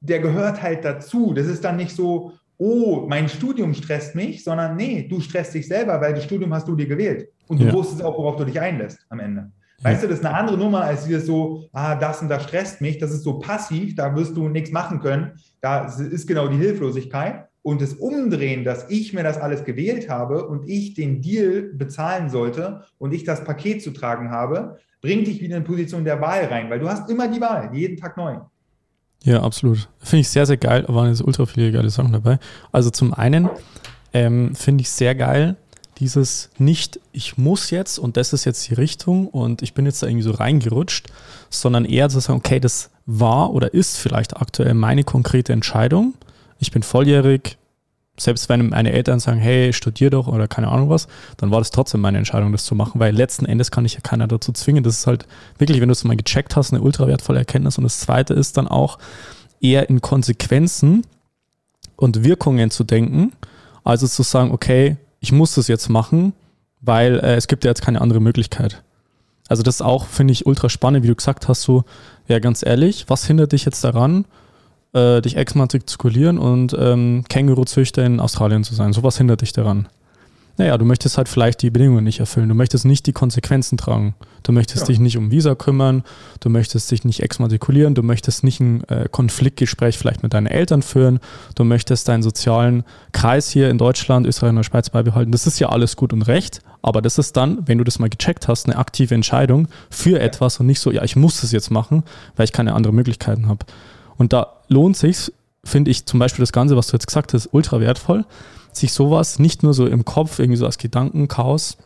der gehört halt dazu. Das ist dann nicht so, oh, mein Studium stresst mich, sondern nee, du stresst dich selber, weil das Studium hast du dir gewählt. Und du ja. wusstest auch, worauf du dich einlässt am Ende. Weißt du, das ist eine andere Nummer als dieses so, ah, das und das stresst mich, das ist so passiv, da wirst du nichts machen können. Da ist genau die Hilflosigkeit. Und das Umdrehen, dass ich mir das alles gewählt habe und ich den Deal bezahlen sollte und ich das Paket zu tragen habe, bringt dich wieder in Position der Wahl rein, weil du hast immer die Wahl, jeden Tag neu. Ja, absolut. Finde ich sehr, sehr geil. Da waren jetzt ultra viele geile Sachen dabei. Also zum einen ähm, finde ich sehr geil, dieses nicht, ich muss jetzt und das ist jetzt die Richtung und ich bin jetzt da irgendwie so reingerutscht, sondern eher zu sagen, okay, das war oder ist vielleicht aktuell meine konkrete Entscheidung. Ich bin volljährig, selbst wenn meine Eltern sagen, hey, studier doch oder keine Ahnung was, dann war das trotzdem meine Entscheidung, das zu machen, weil letzten Endes kann ich ja keiner dazu zwingen. Das ist halt wirklich, wenn du es mal gecheckt hast, eine ultra wertvolle Erkenntnis. Und das zweite ist dann auch eher in Konsequenzen und Wirkungen zu denken, also zu sagen, okay, ich muss das jetzt machen, weil äh, es gibt ja jetzt keine andere Möglichkeit. Also das ist auch, finde ich, ultra spannend, wie du gesagt hast, so, ja, ganz ehrlich, was hindert dich jetzt daran, äh, dich exmatrikulieren und ähm, Känguruzüchter in Australien zu sein. Sowas hindert dich daran. Naja, du möchtest halt vielleicht die Bedingungen nicht erfüllen. Du möchtest nicht die Konsequenzen tragen. Du möchtest ja. dich nicht um Visa kümmern. Du möchtest dich nicht exmatrikulieren. Du möchtest nicht ein äh, Konfliktgespräch vielleicht mit deinen Eltern führen. Du möchtest deinen sozialen Kreis hier in Deutschland, Österreich und der Schweiz beibehalten. Das ist ja alles gut und recht. Aber das ist dann, wenn du das mal gecheckt hast, eine aktive Entscheidung für etwas und nicht so, ja, ich muss das jetzt machen, weil ich keine anderen Möglichkeiten habe. Und da lohnt sich, finde ich zum Beispiel das Ganze, was du jetzt gesagt hast, ultra wertvoll, sich sowas nicht nur so im Kopf, irgendwie so als Gedankenchaos,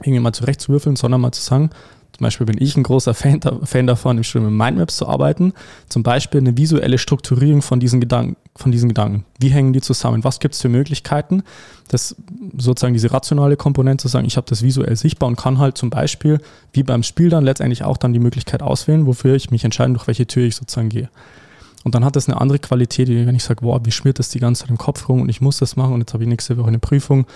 irgendwie mal zurechtzuwürfeln, sondern mal zu sagen, zum Beispiel bin ich ein großer Fan, Fan davon, im Studium mit Mindmaps zu arbeiten. Zum Beispiel eine visuelle Strukturierung von diesen Gedanken. Von diesen Gedanken. Wie hängen die zusammen? Was gibt es für Möglichkeiten? Das sozusagen diese rationale Komponente zu sagen, ich habe das visuell sichtbar und kann halt zum Beispiel, wie beim Spiel dann letztendlich auch dann die Möglichkeit auswählen, wofür ich mich entscheide, durch welche Tür ich sozusagen gehe. Und dann hat das eine andere Qualität, wenn ich sage, boah, wie schmiert das die ganze Zeit im Kopf rum und ich muss das machen und jetzt habe ich nächste Woche eine Prüfung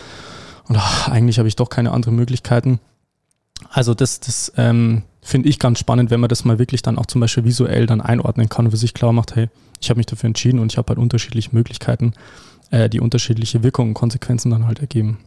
und ach, eigentlich habe ich doch keine anderen Möglichkeiten. Also das, das ähm, finde ich ganz spannend, wenn man das mal wirklich dann auch zum Beispiel visuell dann einordnen kann und für sich klar macht, hey, ich habe mich dafür entschieden und ich habe halt unterschiedliche Möglichkeiten, äh, die unterschiedliche Wirkungen und Konsequenzen dann halt ergeben.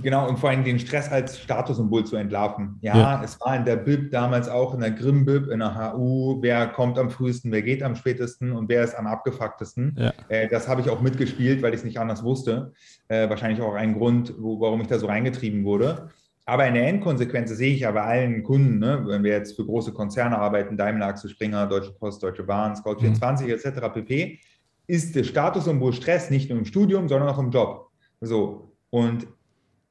Genau, und vor allem den Stress als Statussymbol zu entlarven. Ja, ja, es war in der BIP damals auch, in der Grimm-BIP, in der HU, wer kommt am frühesten, wer geht am spätesten und wer ist am abgefucktesten. Ja. Äh, das habe ich auch mitgespielt, weil ich es nicht anders wusste. Äh, wahrscheinlich auch ein Grund, wo, warum ich da so reingetrieben wurde. Aber in der Endkonsequenz sehe ich ja bei allen Kunden, ne, wenn wir jetzt für große Konzerne arbeiten, Daimler, Axel Springer, Deutsche Post, Deutsche Bahn, Scout24 mhm. etc. pp., ist der Statussymbol Stress nicht nur im Studium, sondern auch im Job. So. Und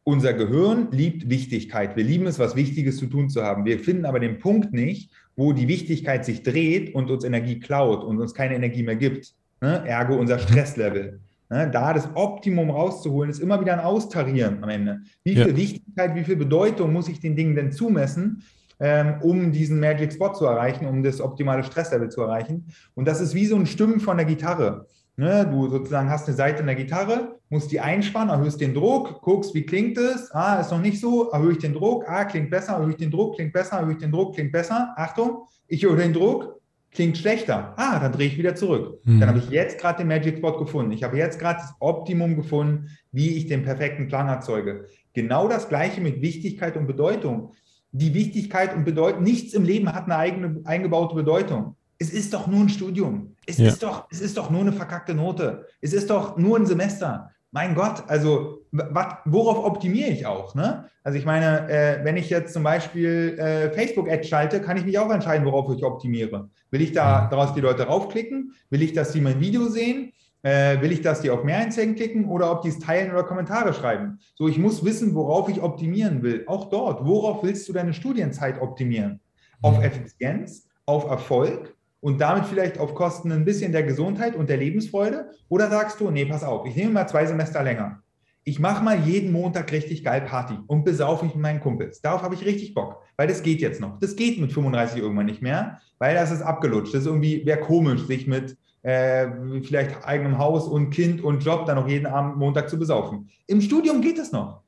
unser Gehirn liebt Wichtigkeit. Wir lieben es, was Wichtiges zu tun zu haben. Wir finden aber den Punkt nicht, wo die Wichtigkeit sich dreht und uns Energie klaut und uns keine Energie mehr gibt. Ne? Ergo unser Stresslevel. Ne? Da das Optimum rauszuholen, ist immer wieder ein Austarieren am Ende. Wie viel ja. Wichtigkeit, wie viel Bedeutung muss ich den Dingen denn zumessen, ähm, um diesen Magic Spot zu erreichen, um das optimale Stresslevel zu erreichen? Und das ist wie so ein Stimmen von der Gitarre. Ne, du sozusagen hast eine Seite in der Gitarre, musst die einspannen, erhöhst den Druck, guckst, wie klingt es. Ah, ist noch nicht so, erhöhe ich den Druck. Ah, klingt besser, erhöhe ich den Druck, klingt besser, erhöhe ich den Druck, klingt besser. Achtung, ich erhöhe den Druck, klingt schlechter. Ah, dann drehe ich wieder zurück. Mhm. Dann habe ich jetzt gerade den Magic Spot gefunden. Ich habe jetzt gerade das Optimum gefunden, wie ich den perfekten Klang erzeuge. Genau das Gleiche mit Wichtigkeit und Bedeutung. Die Wichtigkeit und Bedeutung, nichts im Leben hat eine eigene eingebaute Bedeutung es ist doch nur ein Studium. Es, ja. ist doch, es ist doch nur eine verkackte Note. Es ist doch nur ein Semester. Mein Gott, also wat, worauf optimiere ich auch? Ne? Also ich meine, äh, wenn ich jetzt zum Beispiel äh, Facebook-Ads schalte, kann ich mich auch entscheiden, worauf ich optimiere. Will ich da daraus die Leute raufklicken? Will ich, dass sie mein Video sehen? Äh, will ich, dass die auf mehr Anzeigen klicken oder ob die es teilen oder Kommentare schreiben? So, ich muss wissen, worauf ich optimieren will. Auch dort, worauf willst du deine Studienzeit optimieren? Auf mhm. Effizienz, auf Erfolg und damit vielleicht auf Kosten ein bisschen der Gesundheit und der Lebensfreude? Oder sagst du, nee, pass auf, ich nehme mal zwei Semester länger. Ich mache mal jeden Montag richtig geil Party und besaufe mich mit meinen Kumpels. Darauf habe ich richtig Bock, weil das geht jetzt noch. Das geht mit 35 irgendwann nicht mehr, weil das ist abgelutscht. Das ist irgendwie, wäre komisch, sich mit äh, vielleicht eigenem Haus und Kind und Job dann noch jeden Abend Montag zu besaufen. Im Studium geht es noch.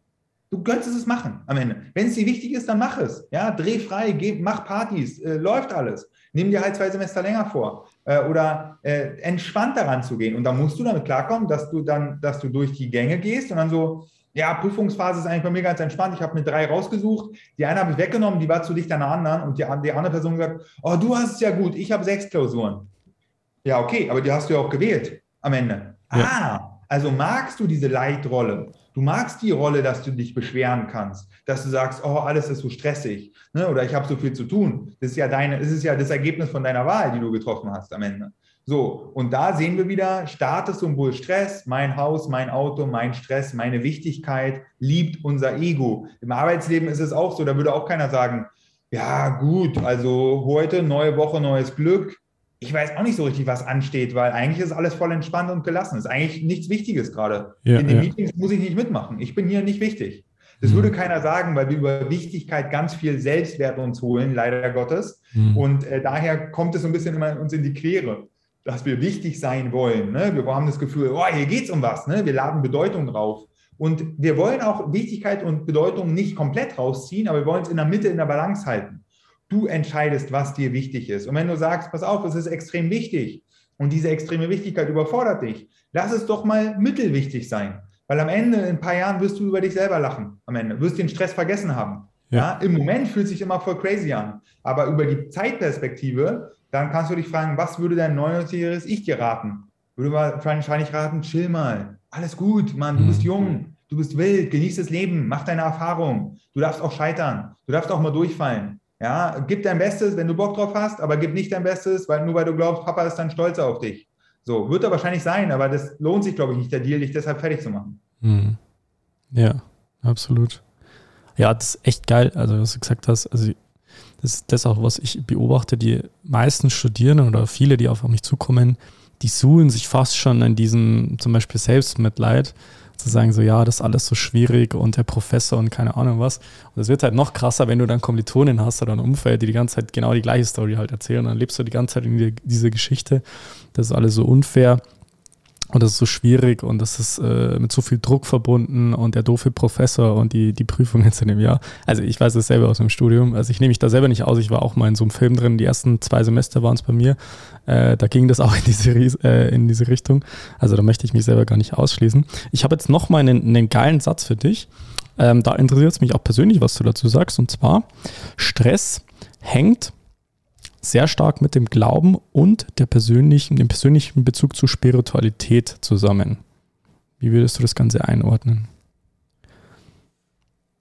Du könntest es machen am Ende. Wenn es dir wichtig ist, dann mach es. Ja, dreh frei, geh, mach Partys, äh, läuft alles. Nimm dir halt zwei Semester länger vor äh, oder äh, entspannt daran zu gehen. Und dann musst du damit klarkommen, dass du dann, dass du durch die Gänge gehst und dann so, ja, Prüfungsphase ist eigentlich bei mir ganz entspannt. Ich habe mir drei rausgesucht. Die eine habe ich weggenommen, die war zu dicht an der anderen. Und die, die andere Person gesagt, oh, du hast es ja gut, ich habe sechs Klausuren. Ja, okay, aber die hast du ja auch gewählt am Ende. Ja. Ah, also magst du diese Leitrolle? Du magst die Rolle, dass du dich beschweren kannst, dass du sagst, oh, alles ist so stressig, ne? oder ich habe so viel zu tun. Das ist ja deine, es ist ja das Ergebnis von deiner Wahl, die du getroffen hast am Ende. So, und da sehen wir wieder Statussymbol Stress, mein Haus, mein Auto, mein Stress, meine Wichtigkeit liebt unser Ego. Im Arbeitsleben ist es auch so, da würde auch keiner sagen, ja gut, also heute neue Woche, neues Glück, ich weiß auch nicht so richtig, was ansteht, weil eigentlich ist alles voll entspannt und gelassen. Ist eigentlich nichts Wichtiges gerade. Ja, In den ja. Meetings muss ich nicht mitmachen. Ich bin hier nicht wichtig. Das mhm. würde keiner sagen, weil wir über Wichtigkeit ganz viel Selbstwert uns holen, leider Gottes. Mhm. Und äh, daher kommt es so ein bisschen immer uns in die Quere, dass wir wichtig sein wollen. Ne? Wir haben das Gefühl, oh, hier geht es um was. Ne? Wir laden Bedeutung drauf. Und wir wollen auch Wichtigkeit und Bedeutung nicht komplett rausziehen, aber wir wollen es in der Mitte, in der Balance halten. Du entscheidest, was dir wichtig ist. Und wenn du sagst, pass auf, es ist extrem wichtig und diese extreme Wichtigkeit überfordert dich, lass es doch mal mittelwichtig sein. Weil am Ende, in ein paar Jahren, wirst du über dich selber lachen. Am Ende wirst den Stress vergessen haben. Ja. ja. Im Moment fühlt sich immer voll crazy an. Aber über die Zeitperspektive, dann kannst du dich fragen, was würde dein 99-jähriges Ich dir raten? Würde wahrscheinlich raten, chill mal. Alles gut, Mann, du bist mhm. jung, du bist wild, genieß das Leben, mach deine Erfahrung. Du darfst auch scheitern, du darfst auch mal durchfallen. Ja, gib dein Bestes, wenn du Bock drauf hast, aber gib nicht dein Bestes, weil nur weil du glaubst, Papa ist dann stolz auf dich. So, wird er wahrscheinlich sein, aber das lohnt sich, glaube ich, nicht, der Deal, dich deshalb fertig zu machen. Hm. Ja, absolut. Ja, das ist echt geil, also was du gesagt hast. Also das ist das auch, was ich beobachte. Die meisten Studierenden oder viele, die auf mich zukommen, die suhlen sich fast schon in diesem zum Beispiel Selbstmitleid zu sagen, so ja, das ist alles so schwierig und der Professor und keine Ahnung was. Und es wird halt noch krasser, wenn du dann Kommilitonen hast oder ein Umfeld, die die ganze Zeit genau die gleiche Story halt erzählen. dann lebst du die ganze Zeit in die, diese Geschichte. Das ist alles so unfair. Und das ist so schwierig und das ist äh, mit so viel Druck verbunden und der doofe Professor und die, die Prüfung jetzt in dem Jahr. Also ich weiß es selber aus dem Studium. Also ich nehme mich da selber nicht aus. Ich war auch mal in so einem Film drin. Die ersten zwei Semester waren es bei mir. Äh, da ging das auch in diese, äh, in diese Richtung. Also da möchte ich mich selber gar nicht ausschließen. Ich habe jetzt noch mal einen, einen geilen Satz für dich. Ähm, da interessiert es mich auch persönlich, was du dazu sagst. Und zwar, Stress hängt sehr stark mit dem Glauben und der persönlichen, dem persönlichen Bezug zur Spiritualität zusammen. Wie würdest du das Ganze einordnen?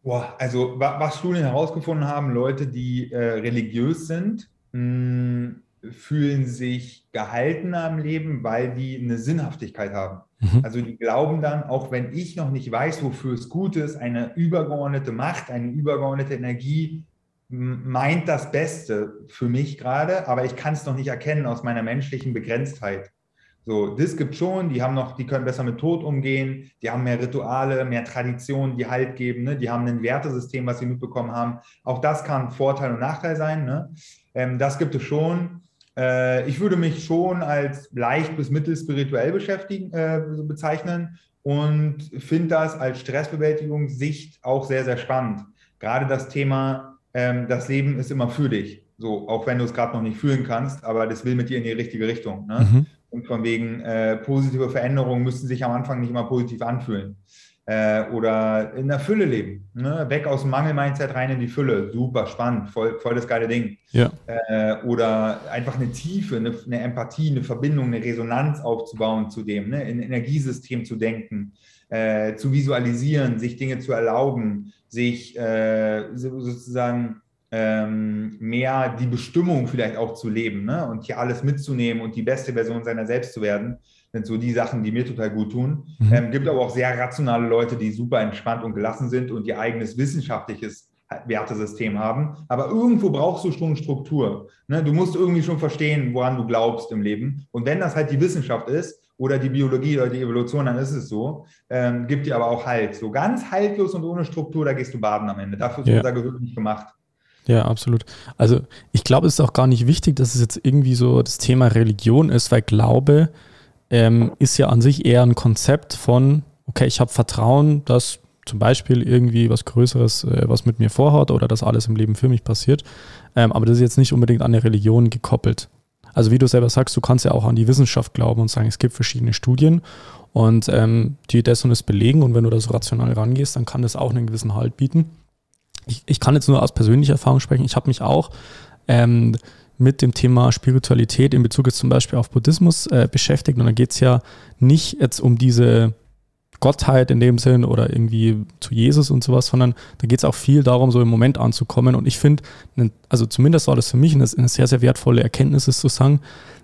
Boah, also was Studien herausgefunden haben, Leute, die äh, religiös sind, mh, hm, fühlen sich gehaltener im Leben, weil die eine Sinnhaftigkeit haben. Mhm. Also die glauben dann, auch wenn ich noch nicht weiß, wofür es gut ist, eine übergeordnete Macht, eine übergeordnete Energie meint das Beste für mich gerade, aber ich kann es noch nicht erkennen aus meiner menschlichen Begrenztheit. So, das gibt schon, die haben noch, die können besser mit Tod umgehen, die haben mehr Rituale, mehr Traditionen, die Halt geben, ne? die haben ein Wertesystem, was sie mitbekommen haben. Auch das kann Vorteil und Nachteil sein. Ne? Ähm, das gibt es schon. Äh, ich würde mich schon als leicht bis mittelspirituell beschäftigen, äh, bezeichnen und finde das als Stressbewältigungssicht auch sehr, sehr spannend. Gerade das Thema ähm, das Leben ist immer für dich. So, auch wenn du es gerade noch nicht fühlen kannst, aber das will mit dir in die richtige Richtung. Ne? Mhm. Und von wegen äh, positive Veränderungen müssen sich am Anfang nicht immer positiv anfühlen. Äh, oder in der Fülle leben. Ne? Weg aus dem Mangel-Mindset rein in die Fülle. Super spannend, voll, voll das geile Ding. Ja. Äh, oder einfach eine Tiefe, eine, eine, Empathie, eine Verbindung, eine Resonanz aufzubauen zu dem, ne? in Energiesystem zu denken, äh, zu visualisieren, sich Dinge zu erlauben, sich äh, sozusagen ähm, mehr die Bestimmung vielleicht auch zu leben ne? und hier alles mitzunehmen und die beste Version seiner selbst zu werden. sind so die Sachen, die mir total gut tun. Mhm. Ähm, gibt aber auch sehr rationale Leute, die super entspannt und gelassen sind und ihr eigenes wissenschaftliches Wertesystem haben. Aber irgendwo brauchst du schon Struktur. Ne? Du musst irgendwie schon verstehen, woran du glaubst im Leben. Und wenn das halt die Wissenschaft ist oder die Biologie oder die Evolution, dann ist es so. Ähm, gibt dir aber auch Halt. So ganz haltlos und ohne Struktur, da gehst du baden am Ende. Dafür ist ja. unser Gehirn nicht gemacht. Ja, absolut. Also ich glaube, es ist auch gar nicht wichtig, dass es jetzt irgendwie so das Thema Religion ist, weil Glaube ähm, ist ja an sich eher ein Konzept von, okay, ich habe Vertrauen, dass zum Beispiel irgendwie was Größeres, äh, was mit mir vorhat oder dass alles im Leben für mich passiert. Ähm, aber das ist jetzt nicht unbedingt an eine Religion gekoppelt. Also wie du selber sagst, du kannst ja auch an die Wissenschaft glauben und sagen, es gibt verschiedene Studien und ähm, die das und das belegen und wenn du da so rational rangehst, dann kann das auch einen gewissen Halt bieten. Ich, ich kann jetzt nur aus persönlicher Erfahrung sprechen. Ich habe mich auch ähm, mit dem Thema Spiritualität in Bezug jetzt zum Beispiel auf Buddhismus äh, beschäftigt und da geht es ja nicht jetzt um diese Gottheit in dem Sinn oder irgendwie zu Jesus und sowas, sondern da geht es auch viel darum, so im Moment anzukommen. Und ich finde, also zumindest war das für mich eine, sehr, sehr wertvolle Erkenntnis, ist zu sagen,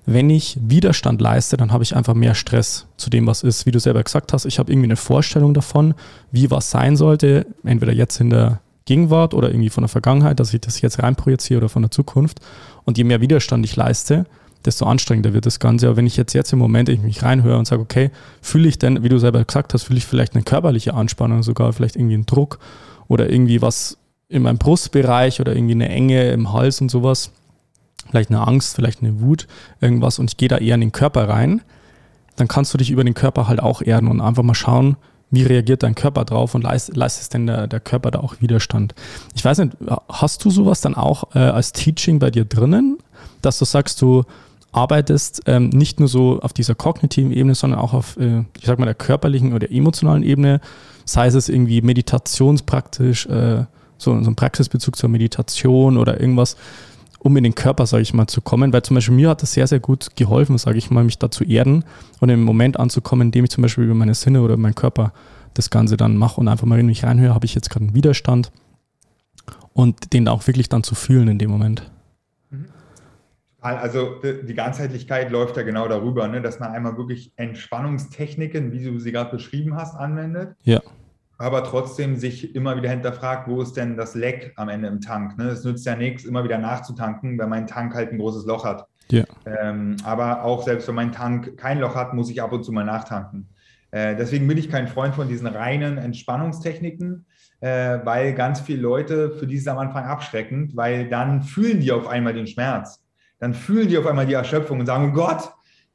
wenn ich Widerstand leiste, dann habe ich einfach mehr Stress zu dem, was ist. Wie du selber gesagt hast, ich habe irgendwie eine Vorstellung davon, wie was sein sollte, entweder jetzt in der Gegenwart oder irgendwie von der Vergangenheit, dass ich das jetzt reinprojiziere oder von der Zukunft. Und je mehr Widerstand ich leiste, desto anstrengender wird das Ganze. Aber wenn ich jetzt, jetzt im Moment ich mich reinhöre und sage, okay, fühle ich denn, wie du selber gesagt hast, fühle ich vielleicht eine körperliche Anspannung sogar, vielleicht irgendwie einen Druck oder irgendwie was in meinem Brustbereich oder irgendwie eine Enge im Hals und sowas, vielleicht eine Angst, vielleicht eine Wut, irgendwas und ich gehe da eher in den Körper rein, dann kannst du dich über den Körper halt auch erden und einfach mal schauen, wie reagiert dein Körper drauf und leistet, denn der, der Körper da auch Widerstand? Ich weiß nicht, hast du sowas dann auch äh, als Teaching bei dir drinnen, dass du sagst, du arbeitest, ähm, nicht nur so auf dieser kognitiven Ebene, sondern auch auf, äh, ich sag mal, der körperlichen oder emotionalen Ebene, sei es irgendwie meditationspraktisch, äh, so, so ein Praxisbezug zur Meditation oder irgendwas, um in den Körper, sage ich mal, zu kommen. Weil zum Beispiel mir hat das sehr, sehr gut geholfen, sage ich mal, mich da zu erden und im Moment anzukommen, indem ich zum Beispiel über meine Sinne oder meinen Körper das Ganze dann mache und einfach mal in mich reinhöre, habe ich jetzt gerade einen Widerstand und den auch wirklich dann zu fühlen in dem Moment. Also die Ganzheitlichkeit läuft ja genau darüber, ne, dass man einmal wirklich Entspannungstechniken, wie du sie gerade beschrieben hast, anwendet. Ja. Aber trotzdem sich immer wieder hinterfragt, wo ist denn das Leck am Ende im Tank? Ne? Es nützt ja nichts, immer wieder nachzutanken, weil mein Tank halt ein großes Loch hat. Ja. Ähm, aber auch selbst wenn mein Tank kein Loch hat, muss ich ab und zu mal nachtanken. Äh, deswegen bin ich kein Freund von diesen reinen Entspannungstechniken, äh, weil ganz viele Leute, für die ist es am Anfang abschreckend, weil dann fühlen die auf einmal den Schmerz dann fühlen die auf einmal die Erschöpfung und sagen, oh Gott,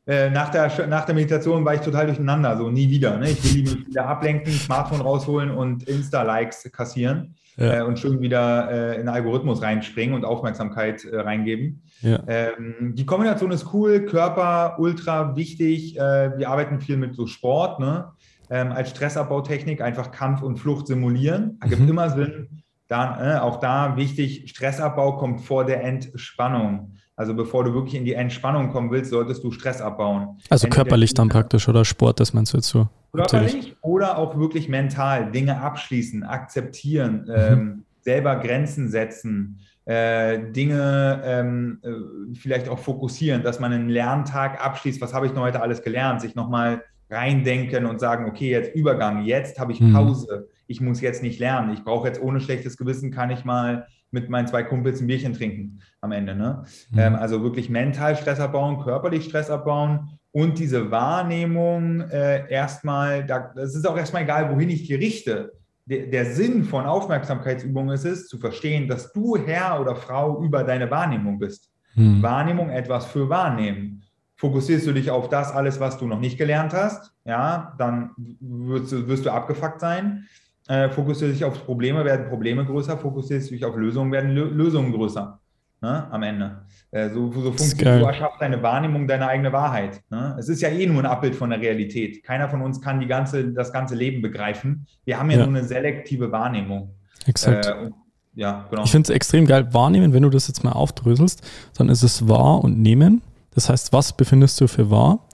äh, nach, der, nach der Meditation war ich total durcheinander, so nie wieder. Ne? Ich will mich wieder ablenken, Smartphone rausholen und Insta-Likes kassieren ja. äh, und schön wieder äh, in den Algorithmus reinspringen und Aufmerksamkeit äh, reingeben. Ja. Ähm, die Kombination ist cool, Körper ultra wichtig. Äh, wir arbeiten viel mit so Sport, ne? Ähm, als Stressabbautechnik einfach Kampf und Flucht simulieren. Ergibt mhm. immer Sinn. Dann, äh, auch da wichtig, Stressabbau kommt vor der Entspannung. Also bevor du wirklich in die Entspannung kommen willst, solltest du Stress abbauen. Also Entweder körperlich dann praktisch oder Sport, das meinst du jetzt so? Körperlich natürlich. oder auch wirklich mental. Dinge abschließen, akzeptieren, mhm. ähm, selber Grenzen setzen, äh, Dinge ähm, äh, vielleicht auch fokussieren, dass man einen Lerntag abschließt. Was habe ich noch heute alles gelernt? Sich nochmal reindenken und sagen, okay, jetzt Übergang, jetzt habe ich mhm. Pause. Mhm. Ich muss jetzt nicht lernen. Ich brauche jetzt ohne schlechtes Gewissen, kann ich mal mit meinen zwei Kumpels ein Bierchen trinken am Ende. Ne? Mhm. Ähm, also wirklich mental Stress abbauen, körperlich Stress abbauen und diese Wahrnehmung äh, erstmal, da, das ist auch erstmal egal, wohin ich die richte. Der, der Sinn von Aufmerksamkeitsübungen ist es, zu verstehen, dass du Herr oder Frau über deine Wahrnehmung bist. Mhm. Wahrnehmung etwas für wahrnehmen. Fokussierst du dich auf das alles, was du noch nicht gelernt hast, ja, dann wirst du, wirst du abgefuckt sein. Äh, fokussierst dich auf Probleme, werden Probleme größer, fokussierst dich auf Lösungen, werden Lö Lösungen größer. Ne, am Ende. Äh, so, so funktioniert, du erschaffst deine Wahrnehmung, deine eigene Wahrheit. Ne? Es ist ja eh nur ein Abbild von der Realität. Keiner von uns kann die ganze, das ganze Leben begreifen. Wir haben ja, ja. nur eine selektive Wahrnehmung. Exakt. Äh, und, ja, genau. Ich finde es extrem geil. Wahrnehmen, wenn du das jetzt mal aufdröselst, dann ist es wahr und nehmen. Das heißt, was befindest du für wahr?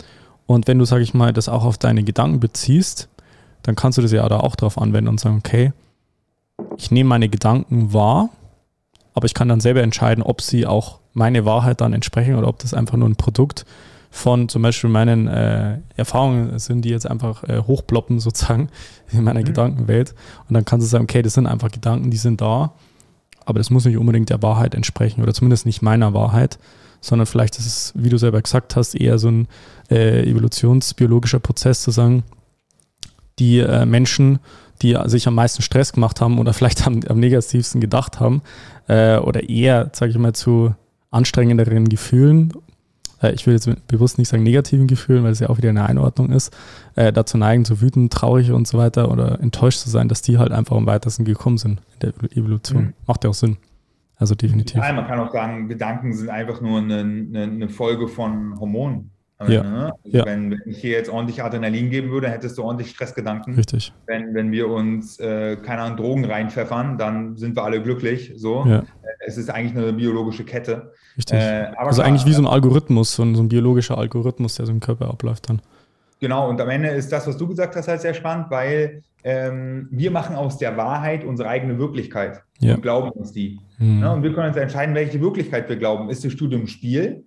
Und wenn du, sag ich mal, das auch auf deine Gedanken beziehst, dann kannst du das ja da auch drauf anwenden und sagen, okay, ich nehme meine Gedanken wahr, aber ich kann dann selber entscheiden, ob sie auch meine Wahrheit dann entsprechen oder ob das einfach nur ein Produkt von zum Beispiel meinen äh, Erfahrungen sind, die jetzt einfach äh, hochploppen sozusagen in meiner mhm. Gedankenwelt. Und dann kannst du sagen, okay, das sind einfach Gedanken, die sind da, aber das muss nicht unbedingt der Wahrheit entsprechen oder zumindest nicht meiner Wahrheit, sondern vielleicht ist es, wie du selber gesagt hast, eher so ein äh, evolutionsbiologischer Prozess zu sagen, die äh, Menschen, die sich am meisten Stress gemacht haben oder vielleicht am, am negativsten gedacht haben äh, oder eher, sage ich mal, zu anstrengenderen Gefühlen, äh, ich will jetzt bewusst nicht sagen negativen Gefühlen, weil es ja auch wieder eine Einordnung ist, äh, dazu neigen, zu wütend, traurig und so weiter oder enttäuscht zu sein, dass die halt einfach am weitesten gekommen sind in der Evolution. Mhm. Macht ja auch Sinn. Also definitiv. Ja, man kann auch sagen, Gedanken sind einfach nur eine, eine, eine Folge von Hormonen. Ja. Ne? Also ja. wenn, wenn, ich hier jetzt ordentlich Adrenalin geben würde, hättest du ordentlich Stressgedanken. Richtig. Wenn, wenn wir uns, äh, keine Ahnung, Drogen reinpfeffern, dann sind wir alle glücklich. So. Ja. Es ist eigentlich eine biologische Kette. Richtig. Äh, also klar, eigentlich wie so ein Algorithmus, so ein, so ein biologischer Algorithmus, der so im Körper abläuft dann. Genau, und am Ende ist das, was du gesagt hast, halt sehr spannend, weil ähm, wir machen aus der Wahrheit unsere eigene Wirklichkeit ja. und glauben uns die. Mhm. Ja, und wir können uns entscheiden, welche Wirklichkeit wir glauben. Ist das Studium Spiel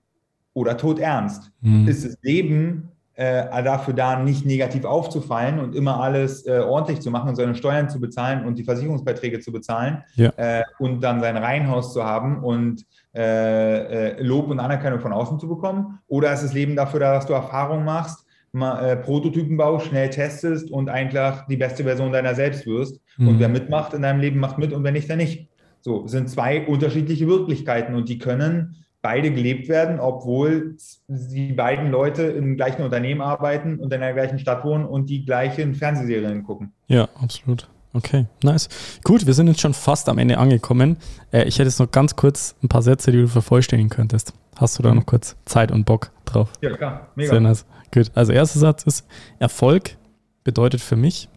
oder tot ernst? Mhm. Ist das Leben äh, dafür da, nicht negativ aufzufallen und immer alles äh, ordentlich zu machen und seine Steuern zu bezahlen und die Versicherungsbeiträge zu bezahlen ja. äh, und dann sein Reihenhaus zu haben und äh, äh, Lob und Anerkennung von außen zu bekommen? Oder ist das Leben dafür da, dass du Erfahrung machst, mal, äh, Prototypen baust, schnell testest und einfach die beste Version deiner selbst wirst? Mhm. Und wer mitmacht in deinem Leben, macht mit und wer nicht, der nicht. So, sind zwei unterschiedliche Wirklichkeiten und die können beide gelebt werden, obwohl die beiden Leute im gleichen Unternehmen arbeiten und in der gleichen Stadt wohnen und die gleichen Fernsehserien gucken. Ja, absolut. Okay, nice. Gut, wir sind jetzt schon fast am Ende angekommen. Äh, ich hätte jetzt noch ganz kurz ein paar Sätze, die du vervollständigen könntest. Hast du da noch kurz Zeit und Bock drauf? Ja, klar. Mega. Sehr nice. Gut. Also, erster Satz ist: Erfolg bedeutet für mich.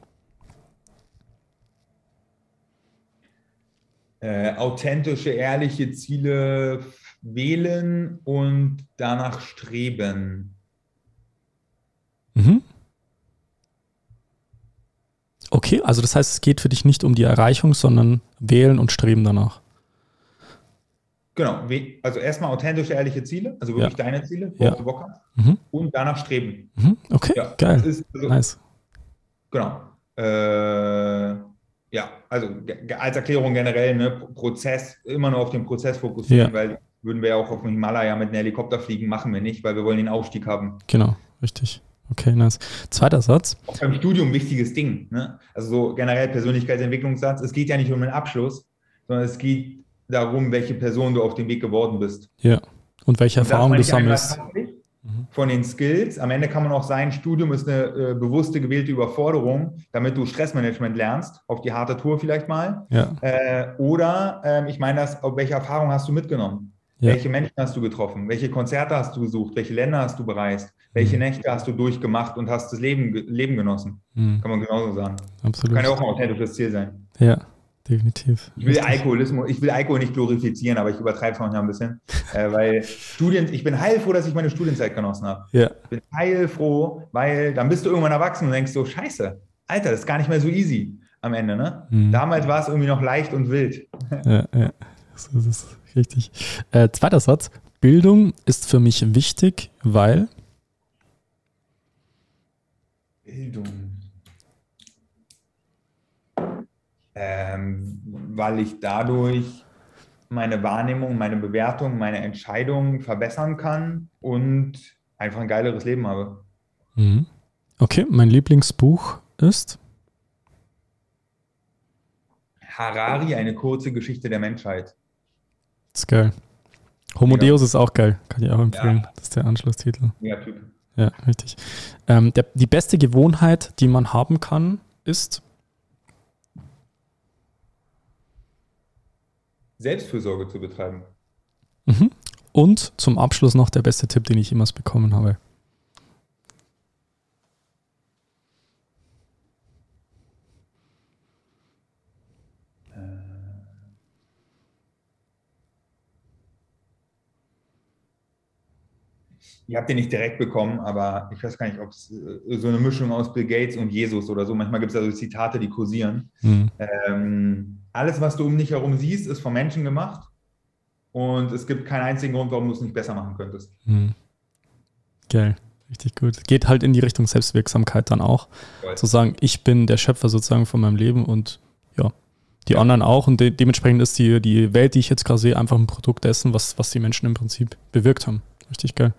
Äh, authentische, ehrliche Ziele wählen und danach streben. Mhm. Okay, also das heißt, es geht für dich nicht um die Erreichung, sondern wählen und streben danach. Genau, also erstmal authentische, ehrliche Ziele, also wirklich ja. deine Ziele, worauf ja. du Bock hast, mhm. und danach streben. Mhm. Okay, ja, geil. Also, nice. Genau. Äh, ja, also als Erklärung generell, ne, Prozess, immer nur auf den Prozess fokussieren, weil würden wir ja auch auf dem Himalaya mit einem Helikopter fliegen, machen wir nicht, weil wir wollen den Aufstieg haben. Genau, richtig. Okay, nice. Zweiter Satz. Auch beim Studium ein wichtiges Ding. Ne? Also so generell Persönlichkeitsentwicklungssatz. Es geht ja nicht um den Abschluss, sondern es geht darum, welche Person du auf dem Weg geworden bist. Ja. Und welche Erfahrungen du sammelst. Von den Skills. Am Ende kann man auch sein, Studium ist eine äh, bewusste gewählte Überforderung, damit du Stressmanagement lernst, auf die harte Tour vielleicht mal. Ja. Äh, oder ähm, ich meine, das, welche Erfahrung hast du mitgenommen? Ja. Welche Menschen hast du getroffen? Welche Konzerte hast du besucht? Welche Länder hast du bereist? Welche mhm. Nächte hast du durchgemacht und hast das Leben, Leben genossen? Mhm. Kann man genauso sagen. Absolut. Kann ja auch ein authentisches Ziel sein. Ja, definitiv. Ich will Alkoholismus, ich will Alkohol nicht glorifizieren, aber ich übertreibe es manchmal ein bisschen. äh, weil Studien, ich bin heilfroh, dass ich meine Studienzeit genossen habe. Ja. Ich bin heilfroh, weil dann bist du irgendwann erwachsen und denkst so, scheiße, Alter, das ist gar nicht mehr so easy am Ende, ne? Mhm. Damals war es irgendwie noch leicht und wild. Ja, ja. So ist es. Richtig. Äh, zweiter Satz. Bildung ist für mich wichtig, weil. Bildung. Ähm, weil ich dadurch meine Wahrnehmung, meine Bewertung, meine Entscheidungen verbessern kann und einfach ein geileres Leben habe. Mhm. Okay, mein Lieblingsbuch ist Harari, eine kurze Geschichte der Menschheit. Das ist geil. Homo Deus ist auch geil. Kann ich auch empfehlen. Ja. Das ist der Anschlusstitel. Ja, Typ. Ja, richtig. Ähm, der, die beste Gewohnheit, die man haben kann, ist Selbstfürsorge zu betreiben. Mhm. Und zum Abschluss noch der beste Tipp, den ich jemals bekommen habe. Ich habe den nicht direkt bekommen, aber ich weiß gar nicht, ob es äh, so eine Mischung aus Bill Gates und Jesus oder so. Manchmal gibt es also Zitate, die kursieren. Mhm. Ähm, alles, was du um dich herum siehst, ist von Menschen gemacht. Und es gibt keinen einzigen Grund, warum du es nicht besser machen könntest. Mhm. Geil. Richtig gut. Geht halt in die Richtung Selbstwirksamkeit dann auch. Right. Zu sagen, ich bin der Schöpfer sozusagen von meinem Leben und ja, die ja. anderen auch. Und de dementsprechend ist die, die Welt, die ich jetzt gerade sehe, einfach ein Produkt dessen, was, was die Menschen im Prinzip bewirkt haben. Richtig geil.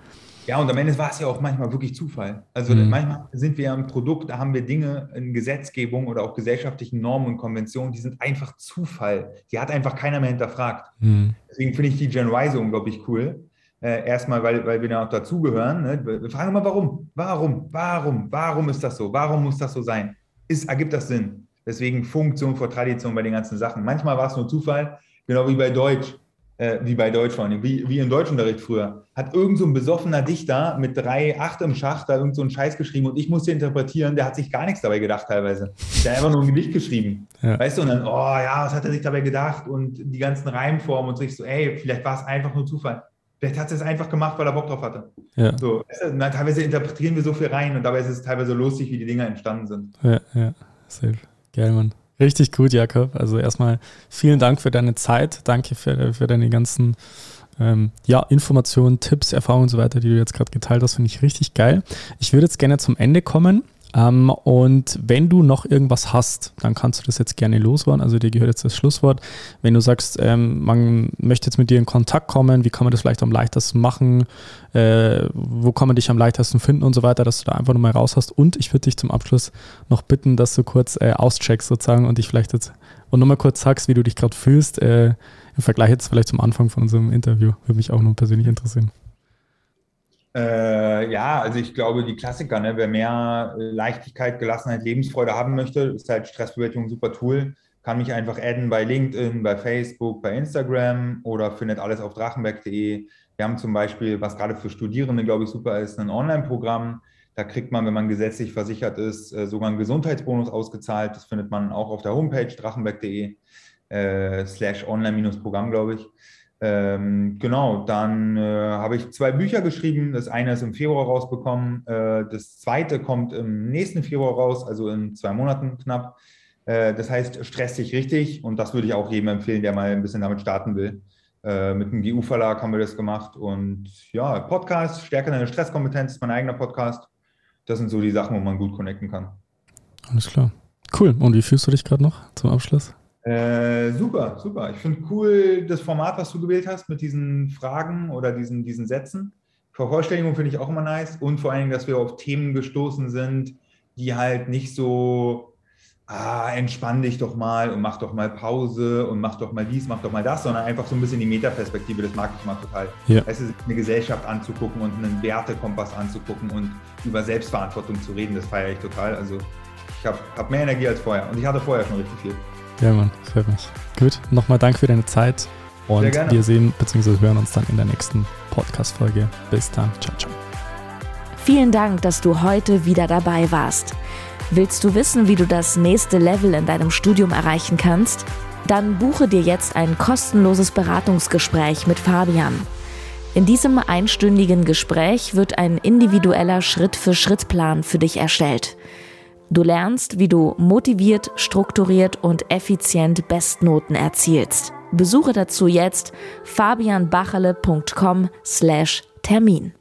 Ja, und am Ende war es ja auch manchmal wirklich Zufall. Also mhm. manchmal sind wir ja ein Produkt, da haben wir Dinge in Gesetzgebung oder auch gesellschaftlichen Normen und Konventionen, die sind einfach Zufall. Die hat einfach keiner mehr hinterfragt. Mhm. Deswegen finde ich die Gen Y so unglaublich cool. Äh, erstmal, weil, weil wir da auch dazugehören. Ne? Wir fragen immer, warum? Warum? Warum? Warum ist das so? Warum muss das so sein? Ist, ergibt das Sinn? Deswegen Funktion vor Tradition bei den ganzen Sachen. Manchmal war es nur Zufall, genau wie bei Deutsch äh, wie bei Deutsch vor allem, wie, wie im Deutschunterricht früher, hat irgend so ein besoffener Dichter mit drei Acht im Schach da irgend so einen Scheiß geschrieben und ich musste interpretieren, der hat sich gar nichts dabei gedacht teilweise. Der hat einfach nur ein Gedicht geschrieben. Ja. Weißt du, und dann, oh ja, was hat er sich dabei gedacht? Und die ganzen Reimformen und so, ich so, ey, vielleicht war es einfach nur Zufall. Vielleicht hat er es einfach gemacht, weil er Bock drauf hatte. Ja. So, na, teilweise interpretieren wir so viel rein und dabei ist es teilweise lustig, wie die Dinger entstanden sind. Ja, ja, safe. Geil, Mann. Richtig gut, Jakob. Also erstmal vielen Dank für deine Zeit. Danke für, für deine ganzen ähm, ja, Informationen, Tipps, Erfahrungen und so weiter, die du jetzt gerade geteilt hast. Finde ich richtig geil. Ich würde jetzt gerne zum Ende kommen. Ähm, und wenn du noch irgendwas hast, dann kannst du das jetzt gerne loswerden. Also dir gehört jetzt das Schlusswort. Wenn du sagst, ähm, man möchte jetzt mit dir in Kontakt kommen, wie kann man das vielleicht am leichtesten machen, äh, wo kann man dich am leichtesten finden und so weiter, dass du da einfach nochmal raus hast. Und ich würde dich zum Abschluss noch bitten, dass du kurz äh, auscheckst sozusagen und dich vielleicht jetzt und nochmal kurz sagst, wie du dich gerade fühlst, äh, im Vergleich jetzt vielleicht zum Anfang von unserem Interview. Würde mich auch noch persönlich interessieren. Äh, ja, also ich glaube, die Klassiker, ne? wer mehr Leichtigkeit, Gelassenheit, Lebensfreude haben möchte, ist halt Stressbewältigung ein super Tool. Kann mich einfach adden bei LinkedIn, bei Facebook, bei Instagram oder findet alles auf drachenberg.de. Wir haben zum Beispiel, was gerade für Studierende, glaube ich, super ist, ein Online-Programm. Da kriegt man, wenn man gesetzlich versichert ist, äh, sogar einen Gesundheitsbonus ausgezahlt. Das findet man auch auf der Homepage drachenberg.de äh, slash online-Programm, glaube ich. Ähm, genau, dann äh, habe ich zwei Bücher geschrieben. Das eine ist im Februar rausbekommen. Äh, das zweite kommt im nächsten Februar raus, also in zwei Monaten knapp. Äh, das heißt, stress dich richtig. Und das würde ich auch jedem empfehlen, der mal ein bisschen damit starten will. Äh, mit dem GU-Verlag haben wir das gemacht. Und ja, Podcast, Stärke deine Stresskompetenz ist mein eigener Podcast. Das sind so die Sachen, wo man gut connecten kann. Alles klar. Cool. Und wie fühlst du dich gerade noch zum Abschluss? Äh, super, super. Ich finde cool das Format, was du gewählt hast mit diesen Fragen oder diesen, diesen Sätzen. Vervollständigung finde ich auch immer nice und vor allem, dass wir auf Themen gestoßen sind, die halt nicht so, ah, entspann dich doch mal und mach doch mal Pause und mach doch mal dies, mach doch mal das, sondern einfach so ein bisschen die Metaperspektive, das mag ich mal total. Ja. Es ist eine Gesellschaft anzugucken und einen Wertekompass anzugucken und über Selbstverantwortung zu reden, das feiere ich total. Also ich habe hab mehr Energie als vorher und ich hatte vorher schon richtig viel. Ja, Mann, freut mich. Gut, nochmal danke für deine Zeit und wir sehen bzw. hören uns dann in der nächsten Podcast-Folge. Bis dann. Ciao, ciao. Vielen Dank, dass du heute wieder dabei warst. Willst du wissen, wie du das nächste Level in deinem Studium erreichen kannst? Dann buche dir jetzt ein kostenloses Beratungsgespräch mit Fabian. In diesem einstündigen Gespräch wird ein individueller Schritt-für-Schritt-Plan für dich erstellt. Du lernst, wie du motiviert, strukturiert und effizient Bestnoten erzielst. Besuche dazu jetzt fabianbachele.com/termin.